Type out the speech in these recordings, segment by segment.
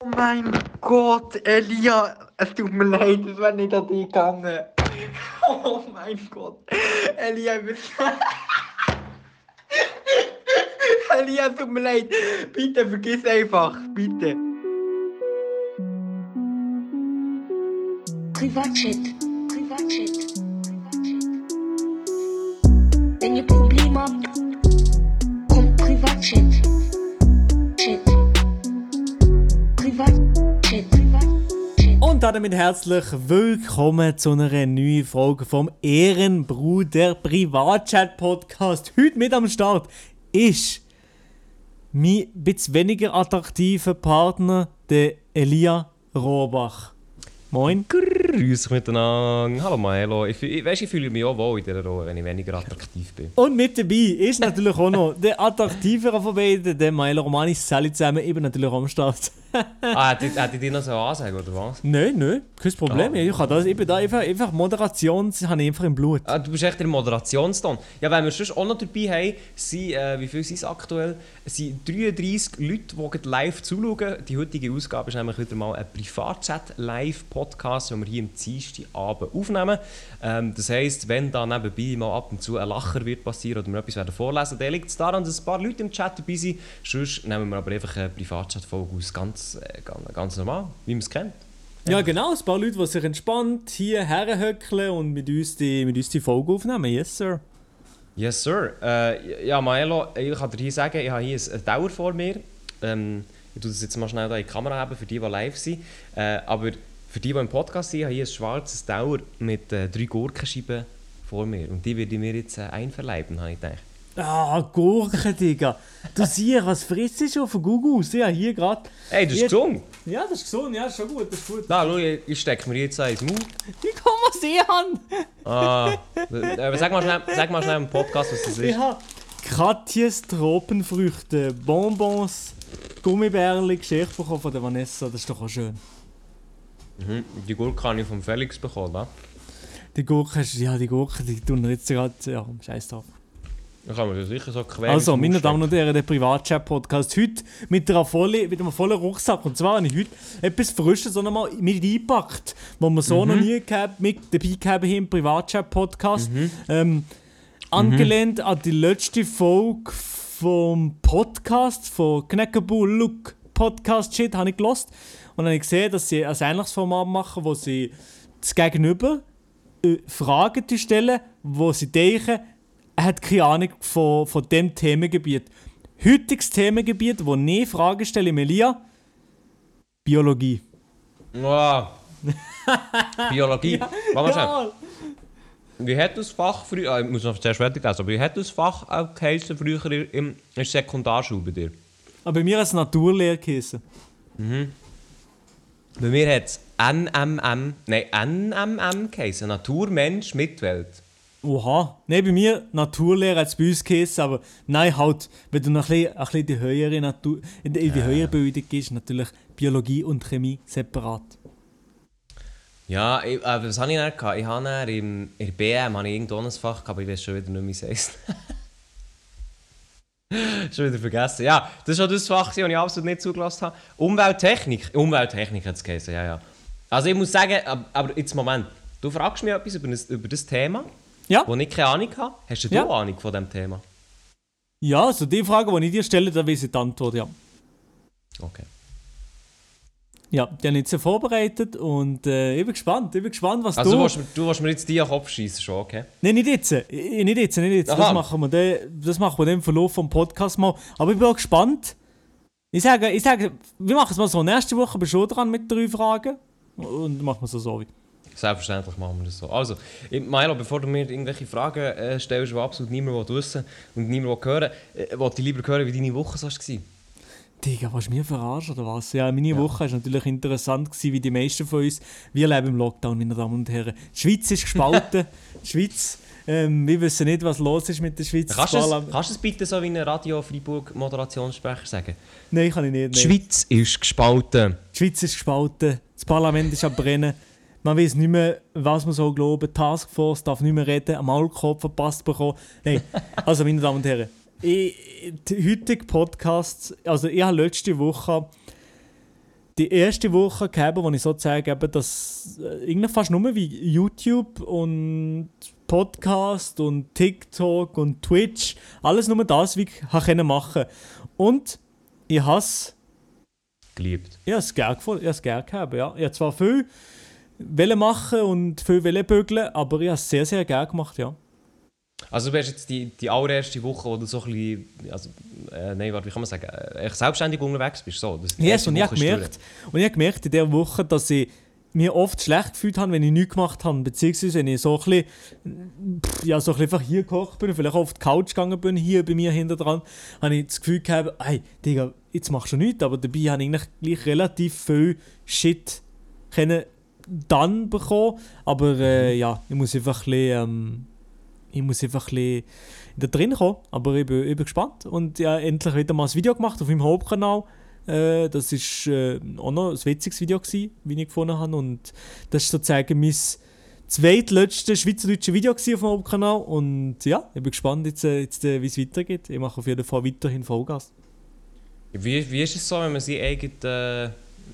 Oh mein Gott, Elia, es tut mir leid, es wäre nicht an dich gegangen. Oh mein Gott, Elia, ich. Elia, es tut mir leid. Bitte vergiss einfach, bitte. Privatchat. Privatchat. Damit herzlich willkommen zu einer neuen Folge vom Ehrenbruder Privatchat Podcast. Heute mit am Start ist mein bisschen weniger attraktiver Partner, der Elia Rohrbach. Moin. Grüß miteinander. Hallo Maelo. Ich, ich, weißt, ich fühle mich auch wohl in dieser Rolle, wenn ich weniger attraktiv bin. Und mit dabei ist natürlich auch noch der attraktivere von beiden, der Milo Romani. Salut zusammen, eben natürlich am Start. ah, hätte ich- dir noch so ansagen, oder was? Nein, nein, kein Problem. Ah. Ich, kann das, ich bin da einfach, einfach Moderation, das habe ich einfach im Blut. Ah, du bist echt der Moderationston. Ja, wenn wir sonst auch noch dabei haben, sind, äh, wie viel sind es aktuell? Es sind 33 Leute, die live zuschauen. Die heutige Ausgabe ist nämlich wieder mal ein Privatchat-Live-Podcast, den wir hier am Dienstagabend aufnehmen. Ähm, das heisst, wenn da nebenbei mal ab und zu ein Lacher wird passieren oder wir etwas werden vorlesen, dann liegt es daran, dass ein paar Leute im Chat dabei sind. Sonst nehmen wir aber einfach eine Privatchat-Folge aus, ganz, äh, ganz, ganz normal, wie man es kennt. Ja, genau, ein paar Leute, die sich entspannt hier herhöckeln und mit uns, die, mit uns die Folge aufnehmen. Yes, sir. Yes, sir. Äh, ja, Maelo, ich kann dir hier sagen, ich habe hier ein Dauer vor mir. Ähm, ich tue das jetzt mal schnell da in die Kamera haben, für die, die live sind. Äh, aber für die, die im Podcast sind, habe ich hier ein schwarzes Dauer mit äh, drei Gurkenscheiben vor mir. Und die werde ich mir jetzt äh, einverleiben, habe ich gedacht. Ah, Gurken, Digga. Du siehst, was frisst du schon von Google aus? Ja, hier gerade. Hey, das ist Jetzt- gesund! Ja, das ist gesund, ja, ist schon gut, das ist gut. Na, schau, ich, ich stecke mir jetzt ins Maul. Wie kann man sehen? Ah, äh, sag, mal schnell, sag mal schnell im Podcast, was das Ich ist. habe Katjes Tropenfrüchte, Bonbons, Gummibärli bekommen von der Vanessa. Das ist doch auch schön. Mhm. Die Gurke habe ich vom Felix bekommen, wa? Die Gurken, ja, die Gurken, die tun wir jetzt gerade, ja, scheiß drauf. Da kann man ja sicher so quer Also, meine Damen und Herren, der Privatchat-Podcast heute mit, einer volle, mit einem vollen Rucksack. Und zwar habe ich heute etwas Frisches so nochmal mit eingepackt, was wir so noch nie gehabt, mit dabei gehabt haben im Privatchat-Podcast. Ähm, angelehnt an die letzte Folge vom Podcast von Kneckebull Look Podcast Shit habe ich gelost und dann habe ich gesehen, dass sie ein ähnliches Format machen, wo sie das Gegenüber äh, Fragen zu stellen, wo sie denken, er hat keine Ahnung von, von dem Themengebiet. Heutiges Themengebiet, wo ich Fragen stelle, Melia, Biologie. Wow. Biologie. Warte mal. Ja, Wie hat das Fach früher, ah, ich muss noch zuerst fertig lesen, aber wie hat das Fach auch geheißen früher im, in der Sekundarschule bei dir? aber bei mir es Naturlehre geheißen. Bei mir hat es NMM, nein, NMM geheißen, Natur, Mensch, Mitwelt. Oha. Nein, bei mir Naturlehre hat es bei uns geheißen, aber nein, halt, wenn du noch ein bisschen, ein bisschen die höhere Natur, in die, die höhere Bildung gehst, natürlich Biologie und Chemie separat. Ja, ich, äh, was habe ich dann gehabt? Ich habe dann im, in der BM habe ich irgendwo ein Fach gehabt, aber ich weiß schon wieder nicht wie es heisst. schon wieder vergessen. Ja, das war das Fach, das ich absolut nicht zugelassen habe. Umwelttechnik. Umwelttechnik hat es geheißen, ja, ja. Also ich muss sagen, ab- aber jetzt Moment. Du fragst mich etwas über das, über das Thema, Ja? wo ich keine Ahnung habe. Hast du Ja. du Ahnung von diesem Thema? Ja, also die Frage, die ich dir stelle, da weiß ich die Antwort, ja. Okay. Ja, die habe ich jetzt ja vorbereitet und äh, ich bin gespannt, ich bin gespannt, was Also du... mir- du willst mir jetzt die an den Kopf schießen schon, okay? Nein, nicht jetzt. Ich- Nicht jetzt, nicht jetzt. Das machen, wir dann, das machen wir im Verlauf vom Podcast mal. Aber ich bin auch gespannt. Ich sage, ich sage, wir machen es mal so. Nächste Woche bist du dran mit drei Fragen. Und machen wir es so so. Selbstverständlich machen wir das so. Also, Milo, bevor du mir irgendwelche Fragen äh, stellst, die absolut niemand wissen und niemand hören, äh, wollte ich lieber hören, wie deine Woche so war. Digga, was mir verarschen oder was? Ja, meine Woche war natürlich interessant, gewesen, wie die meisten von uns. Wir leben im Lockdown, meine Damen und Herren. Die Schweiz ist gespalten. die Schweiz, ähm, wir wissen nicht, was los ist mit der Schweiz. Kannst du es, kannst du es bitte so wie ein Radio Freiburg Moderationssprecher sagen? Nein, kann ich nicht. Die. Schweiz ist gespalten. Die Schweiz ist gespalten, das Parlament ist am Brennen. Man weiß nicht mehr, was man so glauben. Die Taskforce darf nicht mehr reden, am Maulkorb verpasst bekommen. Nein, also meine Damen und Herren, ich, die heutige Podcast, also ich habe letzte Woche die erste Woche gehabt, wo ich sozusagen eben das äh, irgendwie fast nur wie YouTube und Podcast und TikTok und Twitch, alles nur das, wie ich machen Und ich habe es Geliebt. ich has gerne gefunden, ich has gerne gehabt, ja. Ich habe zwar viel machen und viel bügeln, aber ich habe es sehr, sehr gerne gemacht, ja. Also du hast jetzt die, die allererste Woche, wo du so ein bisschen, also, äh, nein, warte, wie kann man sagen, äh, echt selbstständig unterwegs bist, so. Das, Yes, und ich habe gemerkt, und ich habe gemerkt in dieser Woche, dass ich mir oft schlecht gefühlt habe, wenn ich nichts gemacht habe. Beziehungsweise wenn ich so ein bisschen, ja, so ein bisschen einfach hier gekocht bin, vielleicht auf die Couch gegangen bin, hier bei mir hinter dran, habe ich das Gefühl gehabt, hey, Digga, jetzt machst du nichts, aber dabei habe ich eigentlich gleich relativ viel Shit können dann bekommen. Aber äh, ja, ich muss einfach ein bisschen, ähm, ich muss einfach ein bisschen da drin kommen. Aber ich bin, ich bin gespannt. Und ja, endlich wieder mal ein Video gemacht auf meinem Hauptkanal. Äh, das war äh, auch noch ein witziges Video, gewesen, wie ich gefunden habe. Und das ist sozusagen mein zweitletzte schweizerdeutsche Video auf dem Hauptkanal. Und ja, ich bin gespannt, jetzt, äh, jetzt, wie es weitergeht. Ich mache auf jeden Fall weiterhin Vollgas. Wie, wie ist es so, wenn man sein eigener äh,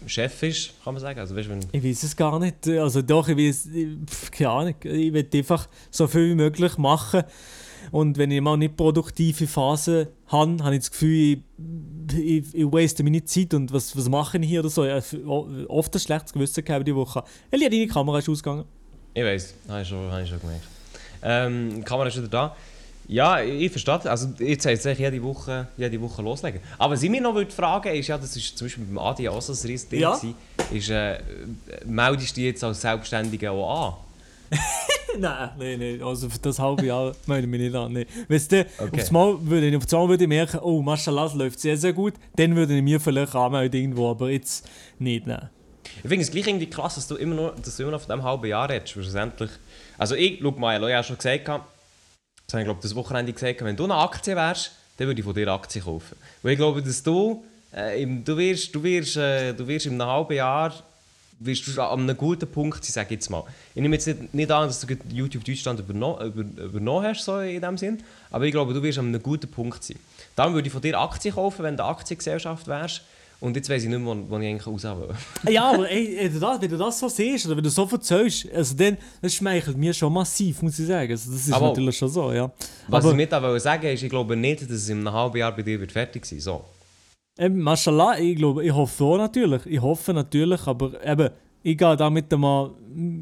Chef ist, kann man sagen? Also, weißt, wenn, Ich weiß es gar nicht. Also doch, ich weiß, ich- keine Ahnung. Ich will einfach so viel wie möglich machen. Und wenn ich mal nicht produktive Phase habe, habe ich das Gefühl, ich, ich, ich waste meine Zeit und was, was mache ich hier oder so. Ich habe oft ein schlechtes Gewissen gehabt diese Woche. Elia, deine Kamera ist ausgegangen. ich weiß, habe ich schon, habe ich schon gemerkt. Ähm, die Kamera ist wieder da. Ja, ich, ich verstehe. das. Also jetzt heißt es jede Woche, jede Woche loslegen. Aber was ich mich noch würde fragen ist, ja, das ist zum Beispiel beim Adi auch so ein riesiges Ding Ja. ist, äh, meldest du dich jetzt als Selbstständiger auch an? nein, nein, nein. Also für das halbe Jahr melde ich mich nicht an. Nee. Weißt du, Okay. aufs Mal würde ich, aufs Mal würde ich merken, oh, Maschallah, läuft sehr, sehr gut. Dann würde ich mir vielleicht anmelden irgendwo, aber jetzt nicht, nein. Ich finde es gleich irgendwie krass, dass du immer noch, dass du immer noch von diesem halben Jahr redest. Schlussendlich, also ich, schau mal, ich habe ja schon gesagt, das habe ich glaube das Wochenende gesagt, wenn du eine Aktie wärst, dann würde ich von dir Aktien kaufen. Weil ich glaube, dass du, äh, im, du wirst, du wirst, äh, du wirst in einem halben Jahr wirst du an einem guten Punkt sein, sage jetzt mal. Ich nehme jetzt nicht, an, dass du YouTube Deutschland überno, über, übernommen hast, so in dem Sinn, aber ich glaube, du wirst an einem guten Punkt sein. Dann würde ich von dir Aktien kaufen, wenn du eine Aktiengesellschaft wärst. Und jetzt weiß ich nicht mehr, wo ich eigentlich raus will. Ja, aber ey, wenn, du das, wenn du das so siehst oder wenn du so erzählst, also dann, das schmeichelt mir schon massiv, muss ich sagen. Also das ist Aber- natürlich schon so, ja. Was aber ich mit auch sagen ist, ich glaube nicht, dass es in einem halben Jahr bei dir wird fertig sein so. eben, Mashallah, ich glaube, ich hoffe auch natürlich. Ich hoffe natürlich, aber eben, ich gehe damit mal,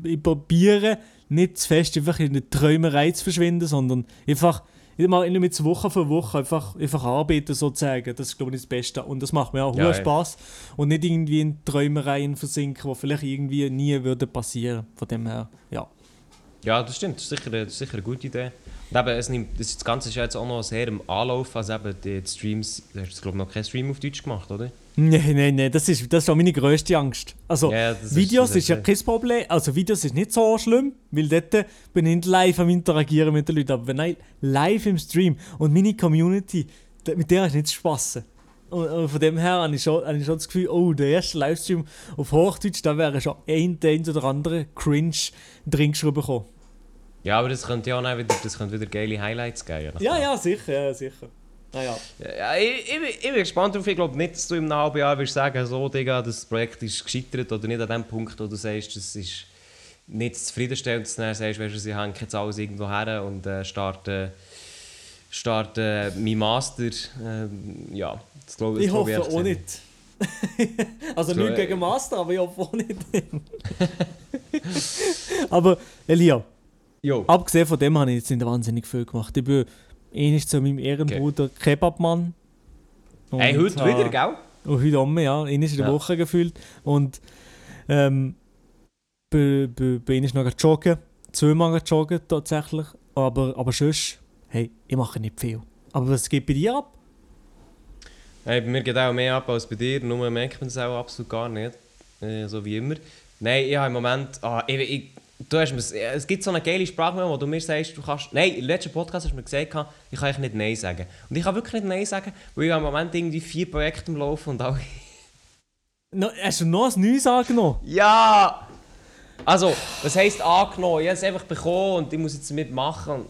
ich probiere nicht zu fest einfach in der Träumerei zu verschwinden, sondern einfach immer mit Woche für Woche einfach, einfach arbeiten sozusagen. Das ist glaube ich das Beste und das macht mir auch Ja. Spaß und nicht irgendwie in Träumereien versinken, die vielleicht irgendwie nie würde passieren. Von dem her, ja. Ja, das stimmt. Das ist sicher, das ist sicher eine gute Idee. Und eben, es nimmt, das, Ganze ist jetzt auch noch sehr im Anlauf. Also eben die Streams, du hast glaube ich noch keinen Stream auf Deutsch gemacht, oder? Nein, nein, nein, das ist, das ist auch meine grösste Angst. Also, Ja, Videos ist, ist ja kein Problem. Also, Videos ist nicht so schlimm, weil dort bin ich nicht live am Interagieren mit den Leuten. Aber wenn ich live im Stream und meine Community, mit der ist nicht zu spassen. Und, und von dem her habe ich, schon, habe ich schon das Gefühl, oh, der erste Livestream auf Hochdeutsch, da wäre schon ein, ein oder andere Cringe drin geschrieben bekommen. Ja, aber das könnte ja auch wieder, das könnte wieder geile Highlights geben. Ja, ja, sicher, ja, sicher. Naja. Ja, ich, ich, bin- ich bin gespannt darauf. Ich glaube nicht, dass du im halben Jahr wirst sagen, so, Digga, das Projekt ist gescheitert oder nicht an dem Punkt, wo du sagst, das ist nicht zufriedenstellend, dass du dann sagst, weißt du, sie hängen jetzt alles irgendwo her und äh, starten, starten mein Master. ähm, ja, das glaube Ich glaube hoffe echt auch nicht. also So, nicht äh, gegen Master, aber ich hoffe auch nicht. aber Elia, Jo. abgesehen von dem habe ich jetzt nicht wahnsinnig viel gemacht. Ich bin ähnlich zu meinem Ehrenbruder Kebabmann. Und Hey, heute wieder, gell? Und heute auch mehr, ja. Einmal in der Ja. Woche gefühlt. Und ähm, bin, bin, bin ich noch joggen. Zweimal joggen tatsächlich. Aber, aber sonst, hey, ich mache nicht viel. Aber was geht bei dir ab? Hey, bei mir geht auch mehr ab als bei dir, nur merkt man es auch absolut gar nicht. Äh, so wie immer. Nein, ich habe im Moment. Ah, ich, ich, du hast es gibt so eine geile Sprachmemo, wo du mir sagst, du kannst. Nein, im letzten Podcast hast du mir gesagt, ich kann nicht Nein sagen. Und ich kann wirklich nicht Nein sagen, weil ich im Moment irgendwie vier Projekte im Laufen und auch. No, hast du noch ein neues angenommen? Ja! Also, was heisst angenommen? Ich habe es einfach bekommen und ich muss jetzt mitmachen.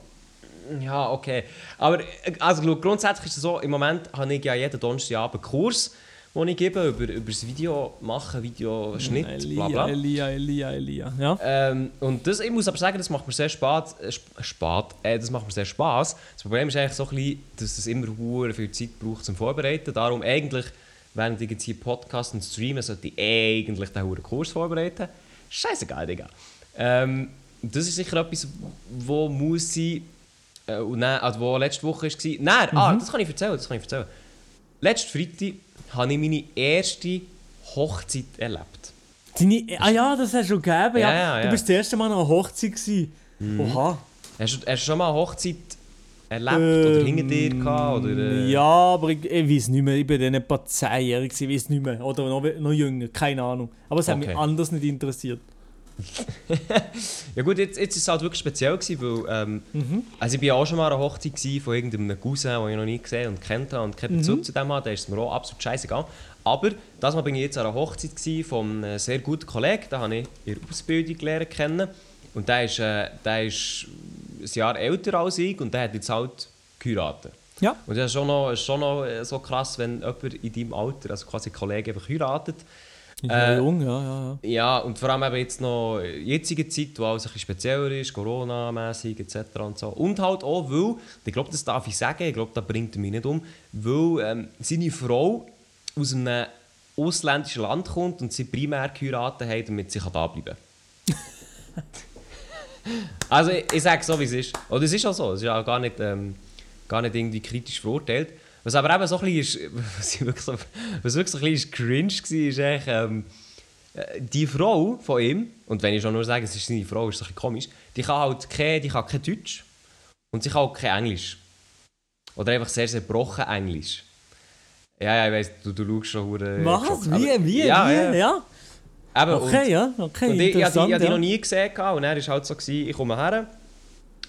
Ja, okay. Aber äh, also, schau, grundsätzlich ist es so, im Moment habe ich ja jeden Donnerstagabend Kurs, die ich gebe, über, über das Video machen, Videoschnitt, bla Elia, bla. Elia, Elia, Elia. Ja. Ähm, und das, ich muss aber sagen, das macht mir sehr Spaß. Äh, äh, das macht mir sehr Spaß. Das Problem ist eigentlich so ein bisschen, dass es immer hure viel Zeit braucht zum Vorbereiten. Darum eigentlich, während ich jetzt hier Podcast und streamen, sollte ich eigentlich den hure Kurs vorbereiten. Scheißegal, Digga. Ähm, das ist sicher etwas, wo muss ich äh, und dann, also wo letzte Woche war. Nein, ah, das kann ich erzählen, das kann ich erzählen. Letzten Freitag habe ich meine erste Hochzeit erlebt. Deine, ah ja, das hast du schon gegeben. Ja, Ja, ja, Du bist das erste Mal an einer Hochzeit. Gewesen. Oha. Hast du, hast du schon mal eine Hochzeit erlebt oder hinter dir gehabt? Oder, äh, Ähm, Ja, aber ich, ich weiß nicht mehr. Ich bin dann etwa 10-jährig, gewesen, ich weiß nicht mehr. Oder noch, noch jünger, keine Ahnung. Aber es hat mich Okay. anders nicht interessiert. Ja gut, jetzt, jetzt ist es halt wirklich speziell gewesen, weil ähm, Mhm. also ich bin ja auch schon mal an einer Hochzeit von irgendeinem Cousin, den ich noch nie gesehen und kennt habe und keinen Bezug Mhm. zu dem habe, da ist es mir auch absolut scheißegal. Aber das Mal bin ich jetzt an einer Hochzeit von einem sehr guten Kollegen, den habe ich in der Ausbildung lernen kennen und der ist, äh, der ist ein Jahr älter als ich und der hat jetzt halt geheiratet. Ja. Und das ist schon noch, schon noch äh, so krass, wenn jemand in deinem Alter, also quasi ein Kollege, einfach heiratet. Ich war Äh, jung, ja, ja, ja. Ja, und vor allem eben jetzt noch in der jetzigen Zeit, wo alles ein bisschen spezieller ist, Corona-mässig etc. Und, so. und halt auch, weil, ich glaube, das darf ich sagen, ich glaube, das bringt mich nicht um, weil ähm, seine Frau aus einem ausländischen Land kommt und sie primär geheiratet hat, damit sie da bleiben kann. also ich, ich sage so, wie es ist. Und es ist auch so, es ist auch gar nicht, ähm, gar nicht irgendwie kritisch verurteilt. Was aber eben so ein bisschen ist, was, ich wirklich so, was wirklich so ein bisschen cringe war, ist eigentlich, ähm, äh, die Frau von ihm, und wenn ich schon nur sage, es ist seine Frau, ist es ein bisschen komisch, die kann halt kein, die kann kein Deutsch und sie kann auch kein Englisch. Oder einfach sehr, sehr brochen Englisch. Ja, ja, ich weiss, du, du schaust schon hure Was? geschockt. Wie? Wie? Ja, Wie? ja. ja. Eben, Okay, und, ja. Okay, und ich, ich, ich hatte die ja. noch nie gesehen und er war halt so, gewesen, ich komme her,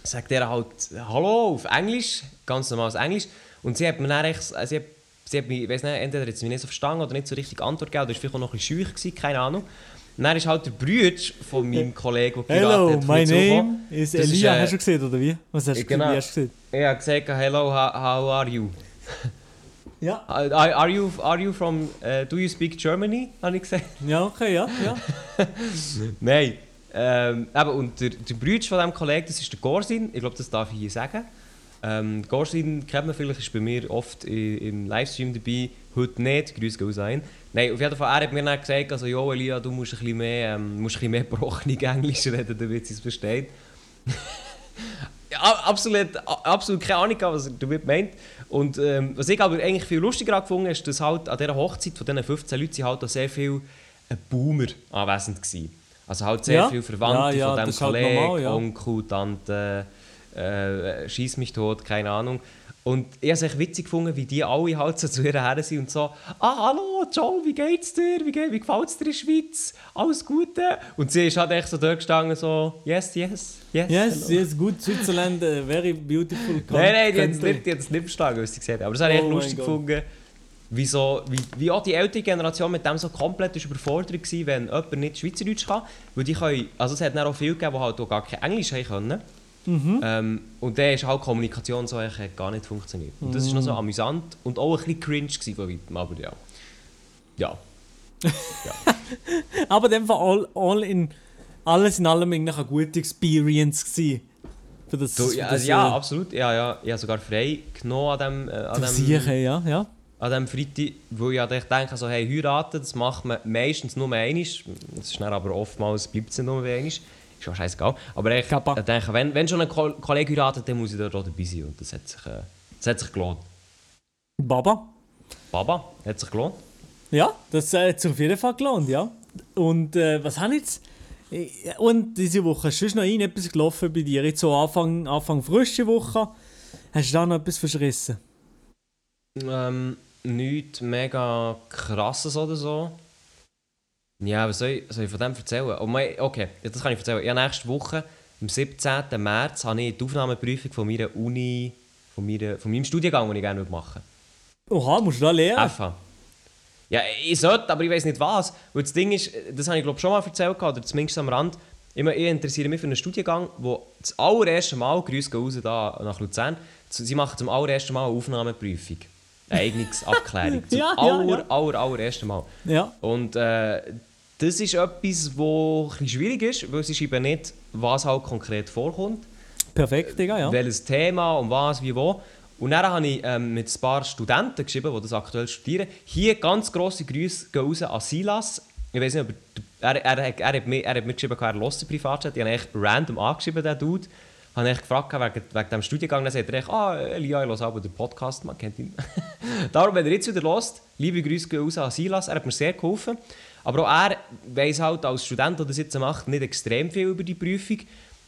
sagt er halt «Hallo» auf Englisch, ganz normales Englisch. Und sie hat mir dann echt, sie hat, sie hat mich, ich nicht, entweder hat sie mich nicht so verstanden oder nicht so richtig Antwort gegeben, oder ist vielleicht auch noch ein bisschen gewesen, keine Ahnung. Und dann ist halt der Bruder von meinem Kollegen, der Hello, geheiratet hat, my name is ist, Elia. äh, hast du gesehen, oder wie? Was hast du, genau. gesehen? Ich habe gesagt «Hello, how, how are you?» Ja. Are, are, you, are you from, uh, do you speak Germany? habe ich gesagt. Ja, okay, ja. ja. Nein. Ähm, eben, und der, der Bruder von diesem Kollegen, das ist der Gorsin. Ich glaube, das darf ich hier sagen. Ähm, Gorsin kennt man vielleicht, ist bei mir oft im Livestream dabei. Heute nicht, grüß gehen sein. Nein, auf jeden Fall, er hat mir dann gesagt, also, jo Elia, du musst ein bisschen mehr, ähm, musst ein bisschen mehr gebrochene Englisch reden, damit sie es versteht. ja, absolut, absolut keine Ahnung, was er damit meint. Und ähm, was ich aber eigentlich viel lustiger gefunden habe, ist, dass halt an dieser Hochzeit von diesen 15 Leuten sind halt auch sehr viele äh, Boomer anwesend waren. Also halt sehr Ja. viele Verwandte Ja, ja, von ist halt Kollegen, normal, ja. Onkel, Tante, äh, schieß mich tot, keine Ahnung. Und ich habe es echt witzig gefunden, wie die alle halt so zu ihr her sind und so «Ah, hallo, Joel, wie geht's dir? Wie, wie gefällt es dir in der Schweiz? Alles Gute?» Und sie ist halt echt so dort gestanden so «Yes, yes, yes, Yes, hello.» yes, gut. Switzerland, uh, very beautiful country. Nein, nein, die hat es nicht, die nicht verstanden, was sie gesagt hat. Aber das habe ich Oh echt mein lustig gefunden, wie, so, wie, wie auch die ältere Generation mit dem so komplett ist überfordert war, wenn jemand nicht Schweizerdeutsch kann. Weil die können, also es hat dann auch viele gegeben, die halt auch gar kein Englisch haben können. Mhm. Ähm, und dann ist halt Kommunikation so eigentlich gar nicht funktioniert. Und das war noch Mhm. so amüsant und auch ein bisschen cringe gewesen von weitem, aber ja. Ja. Aber in dem Fall all, all in, alles in allem eine gute Experience gewesen. Für das, Du, für ja, das, also, ja, äh, absolut. Ja, ja. Ich habe sogar frei genommen an dem, äh, an das dem Sicher, ja, ja. an diesem Freitag, wo ich denke, so, hey, heiraten, das macht man meistens nur einmal. Das ist dann aber oftmals bleibt es nur einmal. Ist auch scheißegal. Aber ich Kappa. denke, wenn, wenn schon ein Ko Kollege heiratet, dann muss ich da auch dabei sein. Und das hat sich, äh, das hat sich gelohnt. Baba. Baba, hat sich gelohnt? Ja, das hat sich auf jeden Fall gelohnt, ja. Und äh, was habe ich jetzt? Äh, Und diese Woche ist sonst noch irgendetwas gelaufen bei dir? Jetzt so Anfang, Anfang frische Woche. Hast du da noch etwas verschrissen? Ähm, nichts mega krasses oder so. Ja, was soll ich, soll ich von dem erzählen? Oh mein, okay, das kann ich erzählen. Ja, nächste Woche, am 17. März, habe ich die Aufnahmeprüfung von meiner Uni, von, meiner, von meinem Studiengang, den ich gerne machen würde. Oha, musst du da lernen? FH. Ja, ich sollte, aber ich weiß nicht was. Weil das Ding ist, das habe ich glaube schon mal erzählt, oder zumindest am Rand. Ich, ich interessiere mich für einen Studiengang, wo das allererste Mal, Grüße gehen raus da nach Luzern, sie machen zum allerersten Mal eine Aufnahmeprüfung. Eine Eignungsabklärung. Zum Ja, ja, aller, ja. aller, allerersten Mal. Ja. Und äh, das ist etwas, was schwierig ist, weil sie schreiben nicht, was halt konkret vorkommt. Perfekt, Digga, ja. welches Thema, um was, wie, wo. Und dann habe ich ähm, mit ein paar Studenten geschrieben, die das aktuell studieren. Hier ganz grosse Grüße gehen raus an Silas. Ich weiß nicht, aber er, er, er, er, hat mir, er hat mir geschrieben, er den Privatchat. Ich habe echt random angeschrieben, den Dude. Habe ihn echt gefragt wegen, wegen dem Studiengang. Dann sagt er echt, ah, Elia, ich höre aber den Podcast, man kennt ihn. Darum, wenn er jetzt wieder hört, liebe Grüße gehen raus an Silas. Er hat mir sehr geholfen. Aber auch er weiss halt als Student, der das jetzt macht, nicht extrem viel über die Prüfung.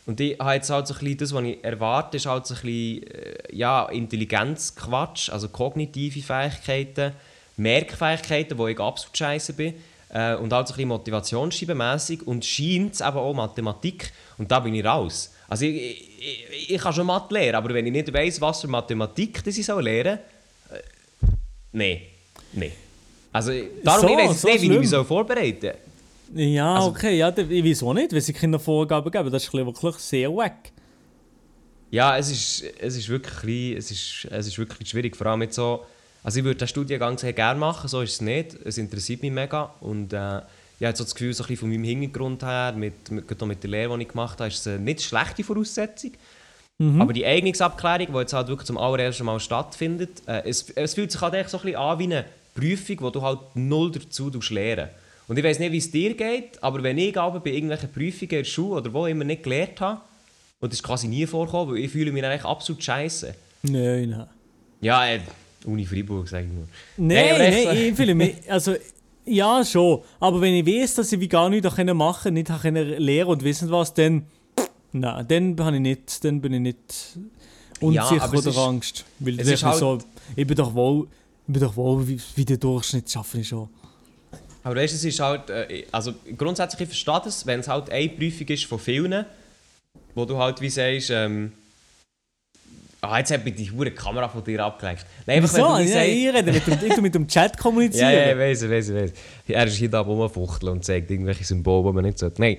Und ich habe jetzt halt so ein bisschen, das, was ich erwarte, ist halt so ein bisschen, äh, ja, Intelligenzquatsch, also kognitive Fähigkeiten, Merkfähigkeiten, wo ich absolut scheiße bin. Äh, und halt so ein bisschen motivationsscheibenmässig und scheint eben auch Mathematik. Und da bin ich raus. Also ich, ich, ich, ich kann schon Mathe lernen, aber wenn ich nicht weiss, was für Mathematik das ich soll lernen soll, äh, nee, nee. Also darum So, ich jetzt so nicht, wie ich mich vorbereiten soll. Ja, Also- okay, ja, d- wieso nicht? Weil sie keine Vorgaben geben, das ist wirklich sehr wack. Ja, es ist, es ist wirklich es ist, es ist wirklich schwierig, vor allem mit so, also ich würde den Studiengang sehr gerne machen, so ist es nicht, es interessiert mich mega und äh, ich habe so das Gefühl, so ein bisschen von meinem Hintergrund her, mit, mit, auch mit der Lehre, die ich gemacht habe, ist es eine nicht schlechte Voraussetzung. Aber die Eignungsabklärung, die jetzt halt wirklich zum allerersten Mal stattfindet, äh, es, es fühlt sich halt echt so ein bisschen an wie eine Prüfung, wo du halt null dazu lernen. Und ich weiß nicht, wie es dir geht, aber wenn ich aber bei irgendwelchen Prüfungen in der Schule oder wo immer nicht gelernt habe, und das ist quasi nie vorgekommen, weil ich fühle mich eigentlich absolut scheiße. Nein, nein. Ja, äh, Uni Freiburg, sage ich nur. Nein, nein, so- ich fühle mich, also, ja, schon. Aber wenn ich weiß, dass ich wie gar nichts machen kann, nicht kann lernen und wissen was, dann, nein, dann bin ich nicht, dann bin ich nicht unsicher es oder ist- Angst. Weil es ist halt- so, ich bin doch wohl, ich bin doch wohl wie, wie der Durchschnitt, schaffe ich schon. Aber weißt du, es ist halt, äh, also grundsätzlich ich verstehe das, wenn es halt eine Prüfung ist von vielen, wo du halt wie sagst, ähm, ah, jetzt hat mich die hure Kamera von dir abgelenkt. Nein, einfach, Wieso? wenn du Ja, sagst, ich rede mit dem, ich mit dem Chat kommunizieren. Ja, ja, ich ich weiß, ich weiß. Er ist hier da rumfuchteln und zeigt irgendwelche Symbole, die man nicht sollte. Nein,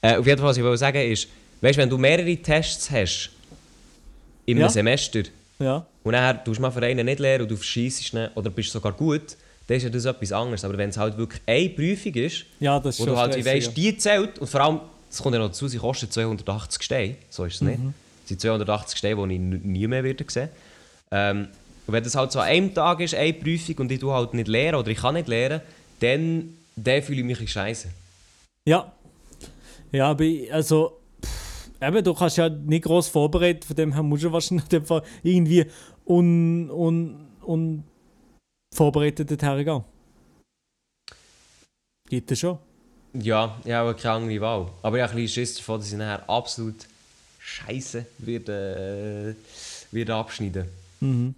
äh, auf jeden Fall, was ich wollte sagen ist, weißt du, wenn du mehrere Tests hast im Ja. Semester ja. und dann tust du mal für einen nicht lernen und du verschießt ihn oder bist sogar gut, dann ist ja das etwas anderes. Aber wenn es halt wirklich eine Prüfung ist, Ja, das ist wo du halt wie stressig, weißt, die zählt und vor allem, das kommt ja noch dazu, sie kostet 280 Steine, so ist es nicht. Mhm. Das sind 280 Steine, die ich nie mehr werde sehen. Ähm, und wenn das halt so an einem Tag ist, eine Prüfung und ich tu halt nicht lernen oder ich kann nicht lernen, dann, dann fühle ich mich scheiße. Ja. Ja, aber also, eben, du kannst ja nicht groß vorbereiten, von dem her musst du wahrscheinlich irgendwie un, un, un vorbereitet dorthin gehen. Geht das schon? Ja, ich habe keine andere Wahl. Aber ich habe ein bisschen Schiss davon, dass ich nachher absolut scheiße werde, äh, werde abschneiden. Mhm.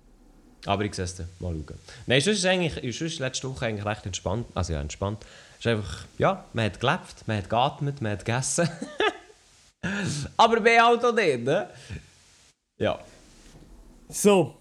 Aber ich sehe es dann. Mal schauen. Nein, sonst ist eigentlich sonst letzte Woche eigentlich recht entspannt. Also ja, entspannt. Es ist einfach, ja, man hat gelebt, man hat geatmet, man hat gegessen. Aber mehr halt auch nicht, ne? Ja. So,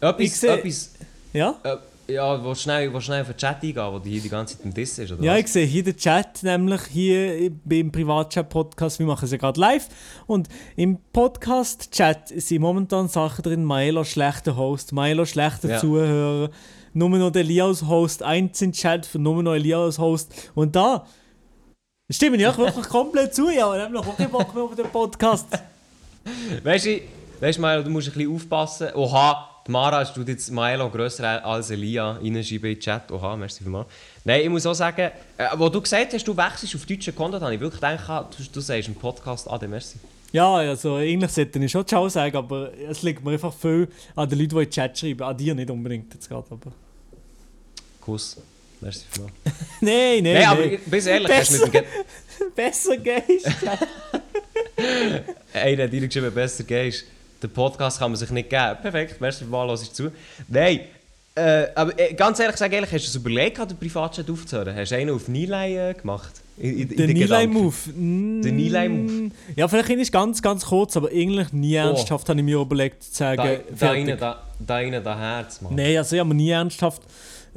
Etwas, Ich seh- etwas ja? äh, ja, wo schnell, wo schnell auf den Chat eingehen, wo die hier die ganze Zeit im Diss ist, oder Ja, was? ich sehe hier den Chat, nämlich hier beim Privatchat-Podcast. Wir machen es ja gerade live. Und im Podcast-Chat sind momentan Sachen drin: Maelo schlechter Host, Maelo schlechter Ja. Zuhörer, nur noch der Elias Host, eins im Chat für nur noch Elias Host. Und da stimmen ja wirklich komplett zu. Ja, und haben noch auch keinen Bock mehr auf den Podcast. Weißt du, weißt, Maelo, du musst ein bisschen aufpassen. Oha, die Mara du jetzt Maelo grösser als Elia reinschreiben in den Chat. Oha, merci vielmals. Nein, ich muss auch sagen, äh, wo du gesagt hast, du wechselst auf deutschen Content, habe ich wirklich gedacht, du, du sagst im Podcast Ade, merci. Ja, also eigentlich sollte ich schon Ciao sagen, aber es liegt mir einfach viel an den Leuten, die in den Chat schreiben. An dir nicht unbedingt jetzt gerade, aber... Kuss. Merci vielmals. Nein, nein, Nein, aber nein. bis ehrlich, hast du mit dem Ge Besser gehst. Einer hat reingeschrieben, besser gehst. Den Podcast kann man sich nicht geben. Perfekt, merci vielmals, lass ich zu. Nein, äh, aber äh, ganz ehrlich gesagt, ehrlich, hast du es überlegt, den Privatchat aufzuhören? Hast du einen auf Nilay äh, gemacht? In, Der? Nilay-Move. Der Nilay-Move. Ja, vielleicht ist ganz, ganz kurz, aber eigentlich nie ernsthaft habe ich mir überlegt zu sagen, Da, da, fertig. rein, da, da rein, da Herz, Mann. Nein, also ich habe mir nie ernsthaft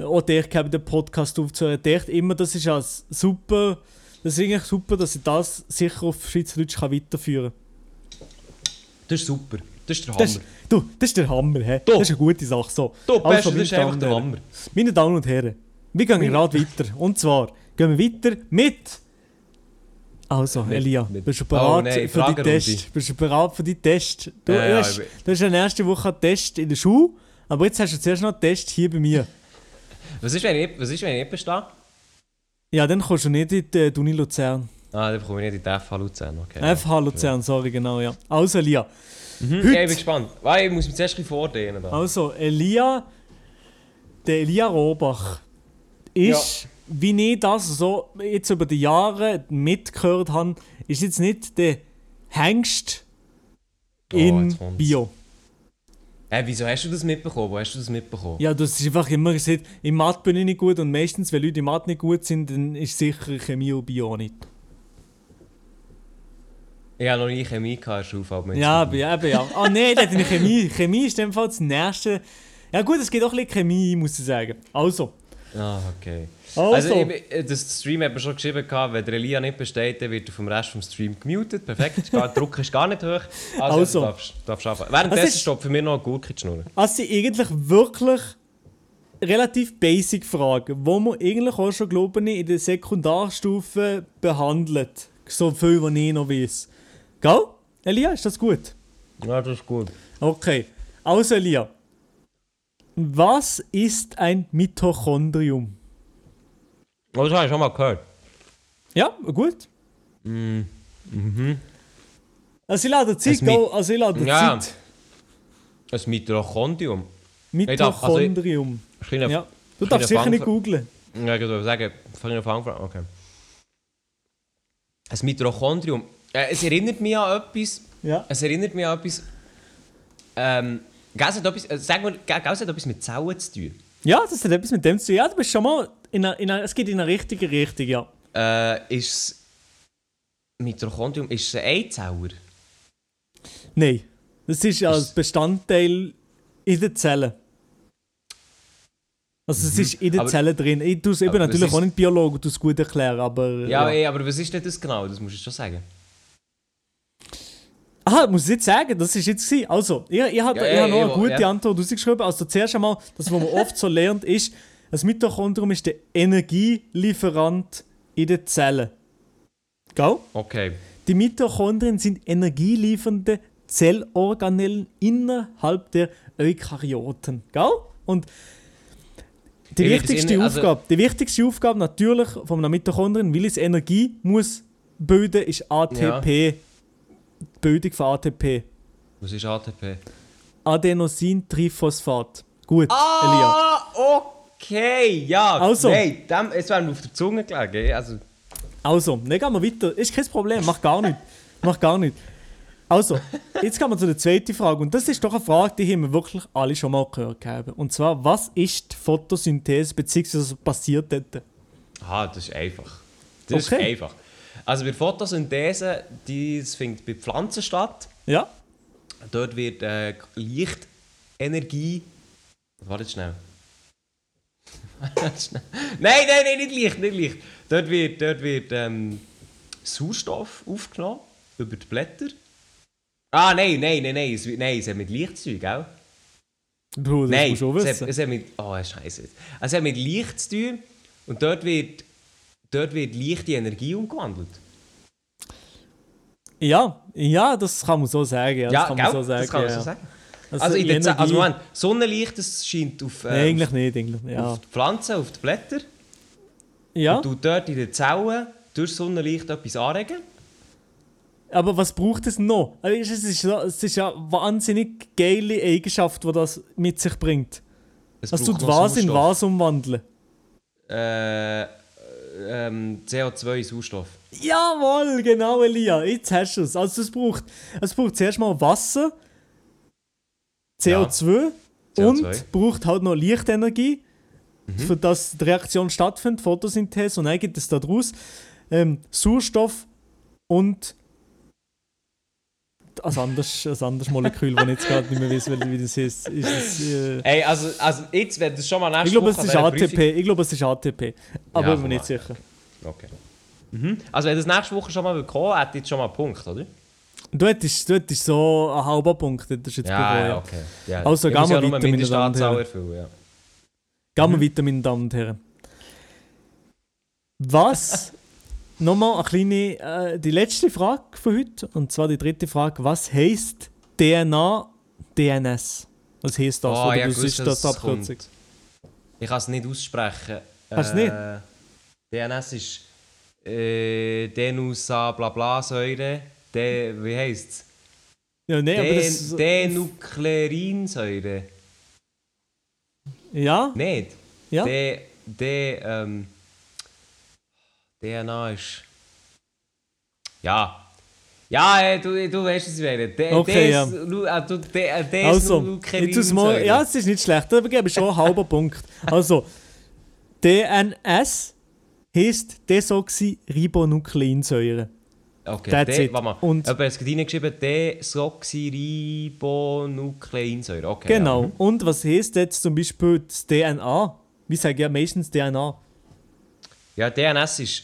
auch der gehabt, den Podcast aufzuhören. Ich dachte immer, das ist als super, das ist eigentlich super, dass ich das sicher auf Schweizerdeutsch kann weiterführen kann. Das ist super. Das ist der Das, Hammer. du, das ist der Hammer, hä? Du. Das ist eine gute Sache. So. Du, Also, das ist einfach der. Hammer. Meine Damen und Herren, wir gehen Meine- gerade weiter. Und zwar gehen wir weiter mit. Also, Mit- Elia, mit- bist du Oh, bereit nein, für die. Test? Bist du bereit für die Test? Du, Ja, ja, hast, ich bin- du hast ja nächste Woche einen Test in der Schule, aber jetzt hast du zuerst noch einen Test hier bei mir. Was ist, wenn ich was ist, wenn ich nicht bestehe? Ja, dann kommst du nicht in die, die Uni Luzern. Ah, dann bekomme ich nicht in die FH Luzern. Okay. FH Luzern, sorry, genau, ja. Also, Elia. Mhm. Heute- Ja, ich bin gespannt. Weil ich muss mich zuerst ein bisschen vordehnen. Da. Also, Elia, der Elia Robach ist, wie ich das so jetzt über die Jahre mitgehört habe, ist jetzt nicht der Hengst Oh, in kommt's. Bio. Äh, wieso hast du das mitbekommen? Wo hast du das mitbekommen? Ja, das ist einfach immer gesagt, in Mathe bin ich nicht gut und meistens, wenn Leute in Mathe nicht gut sind, dann ist sicher Chemie und Bio nicht. Ich habe noch nie Chemie gehabt jetzt Ja, eben, ja. Ah, nein, das ist Chemie. Chemie ist in dem Fall das nächste. Ja, gut, es geht auch ein bisschen Chemie, muss ich sagen. Also. Ah, okay. Also. Also, ich, äh, das Stream hat mir schon geschrieben, gehabt, wenn der Elia nicht besteht, dann wird er vom Rest vom Stream gemutet. Perfekt, der Druck ist gar nicht hoch. Also, Also. du darfst, anfangen. Währenddessen Also ist- stoppt für mich noch eine Gurke in die Schnur. Es sind eigentlich wirklich relativ basic Fragen, wo man eigentlich auch schon, glaube ich, in der Sekundarstufe behandelt. So viel, was ich noch weiß. Gell? Elia, ist das gut? Ja, das ist gut. Okay. Also, Elia. Was ist ein Mitochondrium? Oh, das habe ich schon mal gehört. Ja, gut. Mm. Also, ich lade Zeit, gell? Also, ich lade Ja. Zeit. Ein Mitochondrium. darf- also ich- Mitochondrium. Ein kleiner- Ja. Du darfst sicher Fang- nicht googlen. Ja, ich würde sagen, von einer Fangfrage. Okay. Ein Mitochondrium. Äh, es erinnert mich an etwas. Ja. Es erinnert mich an etwas. Ähm, gell, es etwas, äh, sagen wir, es etwas mit Zellen zu tun. Ja, das hat etwas mit dem zu tun. Ja, du bist schon mal in einer, in einer, es geht in eine richtige Richtung, ja. Äh, ist es Mitochondrium, ist es ein Eizeller? Nein. Das ist als Bestandteil in den Zellen. Also es ist in den Mhm. Aber- Zellen drin. Ich tue es eben natürlich auch nicht Biologe, du es gut erklären, aber... Ja, ey, aber was ist denn das genau? Das musst du schon sagen. Aha, muss ich jetzt sagen, das ist jetzt gewesen. Also, ich, ich habe Ja, ich ja, hab noch ja, eine gute ja. Antwort rausgeschrieben. Also zuerst einmal, das, was man oft so lernt, ist, das Mitochondrium ist der Energielieferant in den Zellen. Gell? Okay. Die Mitochondrien sind energieliefernde Zellorganellen innerhalb der Eukaryoten. Gell? Und die Ich wichtigste, in- also- Aufgabe, die wichtigste Aufgabe natürlich von einem Mitochondrien, weil es Energie muss bilden, ist ATP. Die Bildung von ATP. Was ist ATP? Adenosintriphosphat. Gut, Elia. Ah, okay, ja. Also. Nein, dem, es wäre mir auf der Zunge gelegen. Also, Also, dann gehen wir weiter. Ist kein Problem, mach gar nicht. Mach gar nicht. Also, jetzt kommen wir zu der zweiten Frage. Und das ist doch eine Frage, die haben wir wirklich alle schon mal gehört haben. Und zwar, was ist die Photosynthese, beziehungsweise was passiert dort? aha, das ist einfach. Das Okay. ist einfach. Also bei Photosynthese, die das findet bei Pflanzen statt. Ja? Dort wird äh, Lichtenergie. Warte jetzt schnell. Nein, nein, nein, nicht Licht, nicht Licht. Dort wird, dort wird ähm, Sauerstoff aufgenommen über die Blätter. Ah, nein, nein, nein, nein, es, nein, es hat mit Licht zu tun, gell? Du, das Nein, musst du es wissen. hat, es hat mit. Oh, Scheiße. Es hat mit Licht zu tun und dort wird, dort wird Licht in Energie umgewandelt. Ja, ja, das kann man so sagen. Ja, das kann man so sagen. das kann man ja. so sagen. Also, Also, in der Ze- Energie- also Moment, Sonnenlicht das scheint auf, äh, eigentlich nicht. Eigentlich, nicht, auf, ja. auf die Pflanzen, auf die Blätter. ja, Und tut dort in den Zellen durch Sonnenlicht etwas anregen. aber was braucht es noch? Also, Es ist, ja- es ist ja eine wahnsinnig geile Eigenschaft, die das mit sich bringt. Es tut noch was in was umwandeln. Äh, ähm, CO2 Sauerstoff. Jawohl, genau, Elia. Jetzt hast du es. Also es braucht, es braucht zuerst mal Wasser, CO2, CO2. und braucht halt noch Lichtenergie, für dass die Reaktion stattfindet, Photosynthese und dann gibt es daraus ähm, Sauerstoff und ein anderes, ein anderes Molekül, das ich jetzt gerade nicht mehr weiß, wie das heißt. Ist es, äh, Ey, also, also jetzt, wenn das schon mal nächste ich glaube, es ist ATP. Ich glaube, es ist ATP. Aber Ja, ich bin mir nicht sicher. Prüfung- Okay. Mhm. Also wenn das nächste Woche schon mal kommen hätte ich jetzt schon mal einen Punkt, oder? Du hättest, du hättest so einen halben Punkt, das ist jetzt Ja, bereuen. ja, okay. Ja. Also, gehen wir weiter, eine meine Damen und Herren. erfüllen, ja. Gehen wir Mhm. weiter, meine Damen und Herren. Was? Nochmal eine kleine, äh, die letzte Frage von heute, und zwar die dritte Frage. Was heisst DNA, DNS? Was heisst das? Oh, Oder ja, was ist das Abkürzung? Ich kann es nicht aussprechen. Kannst du nicht? Äh, DNS ist äh, Denusa bla bla Säure. De, wie heisst es? Ja, nee, aber das... De, Denukleirinsäure. ja, Nicht? ja. De, de, ähm, DNA ist. Ja. Ja, äh, du, du weißt, was ich meine. De, Okay, ja. des, Lu- du, de, äh, des Also, jetzt aus mal, ja, es ist nicht schlecht, aber gebe schon einen halben Punkt. Also, DNS heisst Desoxyribonukleinsäure. Okay, That's de, it. warte mal. Und- Aber es hat reingeschrieben, Desoxyribonukleinsäure. Okay, Genau. Ja. Und was heisst jetzt zum Beispiel das DNA? Wir sagen ja meistens DNA. ja, DNS ist.